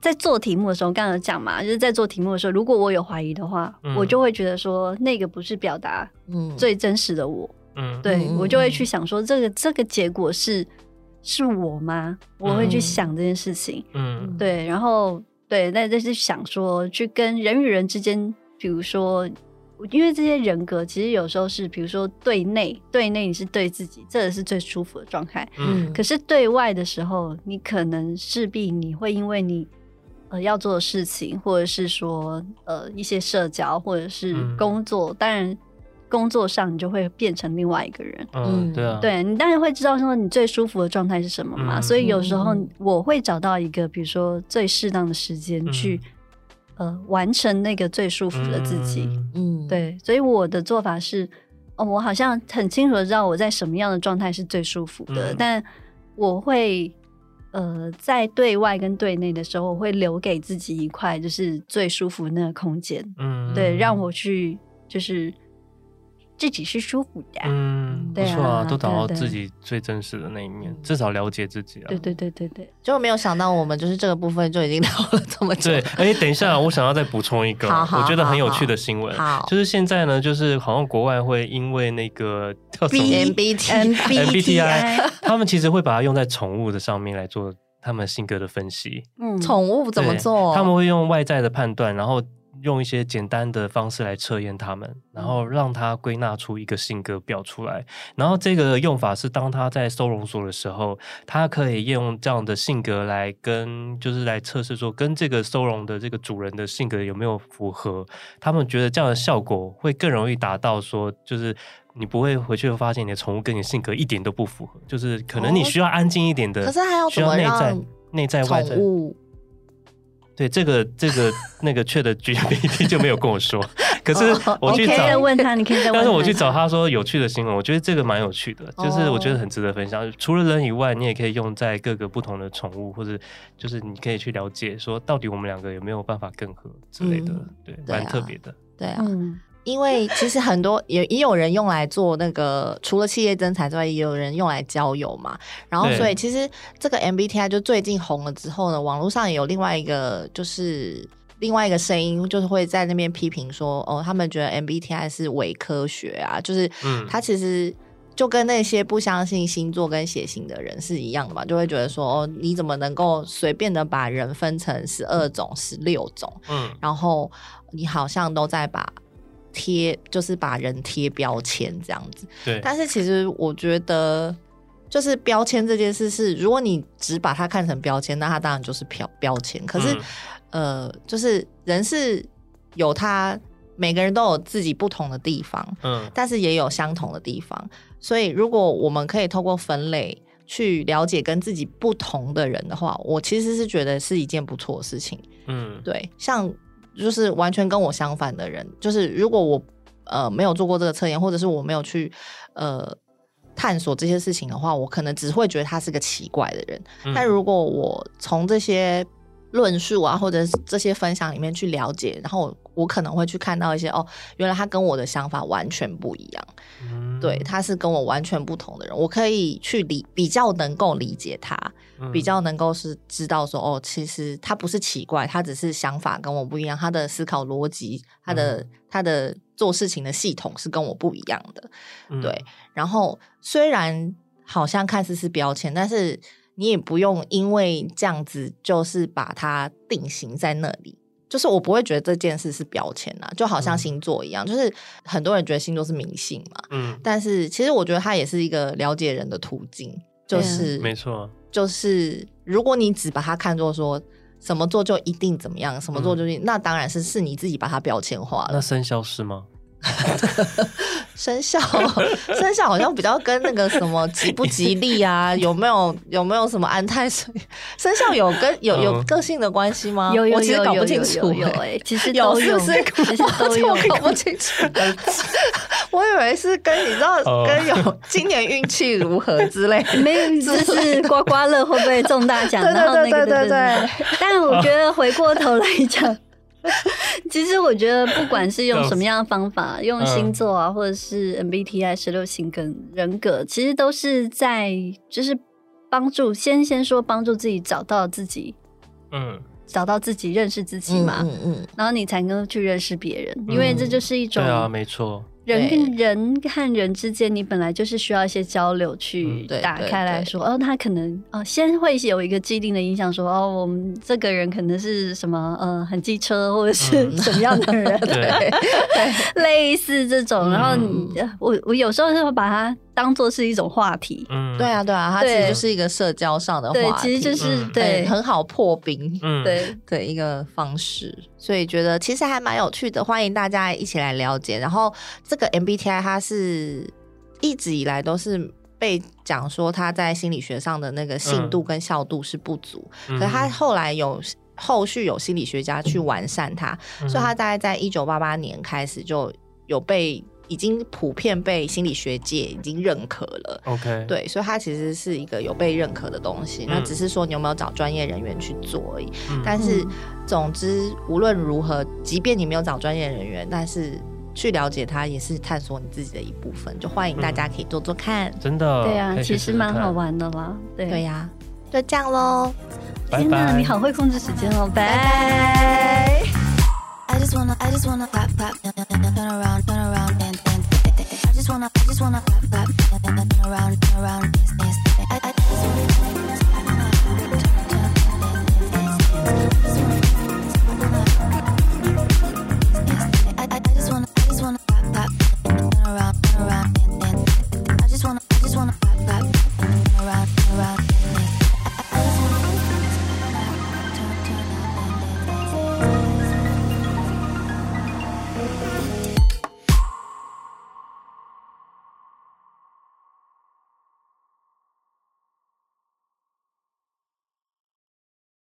在做题目的时候，刚刚有讲嘛，就是在做题目的时候，如果我有怀疑的话，嗯、我就会觉得说那个不是表达最真实的我。嗯，对，我就会去想说，这个这个结果是是我吗？我会去想这件事情。嗯，对，然后对，那就是想说，去跟人与人之间，比如说。因为这些人格其实有时候是，比如说对内，对内你是对自己，这个是最舒服的状态。嗯，可是对外的时候，你可能势必你会因为你呃要做的事情，或者是说呃一些社交，或者是工作，嗯、当然工作上你就会变成另外一个人。嗯，对啊，对你当然会知道说你最舒服的状态是什么嘛。嗯、所以有时候我会找到一个，比如说最适当的时间去。呃，完成那个最舒服的自己，嗯，对，所以我的做法是，哦，我好像很清楚的知道我在什么样的状态是最舒服的，嗯、但我会，呃，在对外跟对内的时候，我会留给自己一块就是最舒服那个空间，嗯，对，让我去就是。自己是舒服的，嗯，不错啊，都找到自己最真实的那一面，至少了解自己啊。对对对对对，就没有想到我们就是这个部分就已经聊了这么久。对，哎，等一下，我想要再补充一个，我觉得很有趣的新闻，就是现在呢，就是好像国外会因为那个叫什么 MBTI，他们其实会把它用在宠物的上面来做他们性格的分析。嗯，宠物怎么做？他们会用外在的判断，然后。用一些简单的方式来测验他们，然后让他归纳出一个性格表出来。然后这个用法是，当他在收容所的时候，他可以用这样的性格来跟，就是来测试说，跟这个收容的这个主人的性格有没有符合。他们觉得这样的效果会更容易达到，说就是你不会回去会发现你的宠物跟你性格一点都不符合，就是可能你需要安静一点的，可是还要需要内在、内在外在。对这个这个 那个 ChatGPT 就没有跟我说，可是我去找问他，你可以再问。但是我去找他说有趣的新闻，我觉得这个蛮有趣的，就是我觉得很值得分享。除了人以外，你也可以用在各个不同的宠物，或者就是你可以去了解说，到底我们两个有没有办法更合之类的，对，蛮特别的，对啊。因为其实很多也也有人用来做那个，除了企业增财之外，也有人用来交友嘛。然后，所以其实这个 MBTI 就最近红了之后呢，网络上也有另外一个，就是另外一个声音，就是会在那边批评说，哦，他们觉得 MBTI 是伪科学啊，就是他其实就跟那些不相信星座跟血型的人是一样的嘛，就会觉得说，哦，你怎么能够随便的把人分成十二种、十六种？嗯，然后你好像都在把。贴就是把人贴标签这样子，对。但是其实我觉得，就是标签这件事是，如果你只把它看成标签，那它当然就是标标签。可是，嗯、呃，就是人是有他每个人都有自己不同的地方，嗯，但是也有相同的地方。所以，如果我们可以透过分类去了解跟自己不同的人的话，我其实是觉得是一件不错的事情。嗯，对，像。就是完全跟我相反的人，就是如果我呃没有做过这个测验，或者是我没有去呃探索这些事情的话，我可能只会觉得他是个奇怪的人。嗯、但如果我从这些论述啊，或者是这些分享里面去了解，然后我，我可能会去看到一些哦，原来他跟我的想法完全不一样。嗯、对，他是跟我完全不同的人，我可以去理比较能够理解他。比较能够是知道说哦，其实他不是奇怪，他只是想法跟我不一样，他的思考逻辑，他的、嗯、他的做事情的系统是跟我不一样的，嗯、对。然后虽然好像看似是标签，但是你也不用因为这样子就是把它定型在那里。就是我不会觉得这件事是标签啊，就好像星座一样，嗯、就是很多人觉得星座是迷信嘛，嗯，但是其实我觉得它也是一个了解人的途径，就是、嗯、没错。就是如果你只把它看作说什么做就一定怎么样，什么做就一定，嗯、那当然是是你自己把它标签化了。那生肖是吗？生肖生肖好像比较跟那个什么吉不吉利啊，有没有有没有什么安泰？生？生肖有跟有有个性的关系吗？有有有，我其实搞不清楚。有哎，其实有是不是？其实都有，搞不清楚。我以为是跟你知道跟有今年运气如何之类，没有，就是刮刮乐会不会中大奖？然后那个对对对对。但我觉得回过头来讲。其实我觉得，不管是用什么样的方法，用星座啊，或者是 MBTI 十六型跟人格，其实都是在就是帮助，先先说帮助自己找到自己，嗯，找到自己，认识自己嘛，嗯。嗯，然后你才能去认识别人，因为这就是一种，对啊，没错。人跟人和人之间，你本来就是需要一些交流去打开来说。哦，他可能哦，先会有一个既定的印象，说哦，我们这个人可能是什么，呃，很机车或者是什么样的人，对，对，类似这种。然后你，我我有时候就会把它当做是一种话题。嗯，对啊，对啊，它其实就是一个社交上的话题，对，其实就是对，很好破冰，嗯，对。的一个方式。所以觉得其实还蛮有趣的，欢迎大家一起来了解。然后这个 MBTI 它是一直以来都是被讲说它在心理学上的那个信度跟效度是不足，嗯、可是它后来有后续有心理学家去完善它，嗯、所以它大概在一九八八年开始就有被。已经普遍被心理学界已经认可了。OK，对，所以它其实是一个有被认可的东西。嗯、那只是说你有没有找专业人员去做而已。嗯、但是总之无论如何，即便你没有找专业人员，但是去了解它也是探索你自己的一部分。就欢迎大家可以做做看。嗯、真的，对啊，其实蛮好玩的啦。对对呀、啊，就这样喽。天哪，你好会控制时间哦，拜拜。I just wanna. I, just wanna, turn, around, and around. I just wanna, I just wanna clap, around, and around.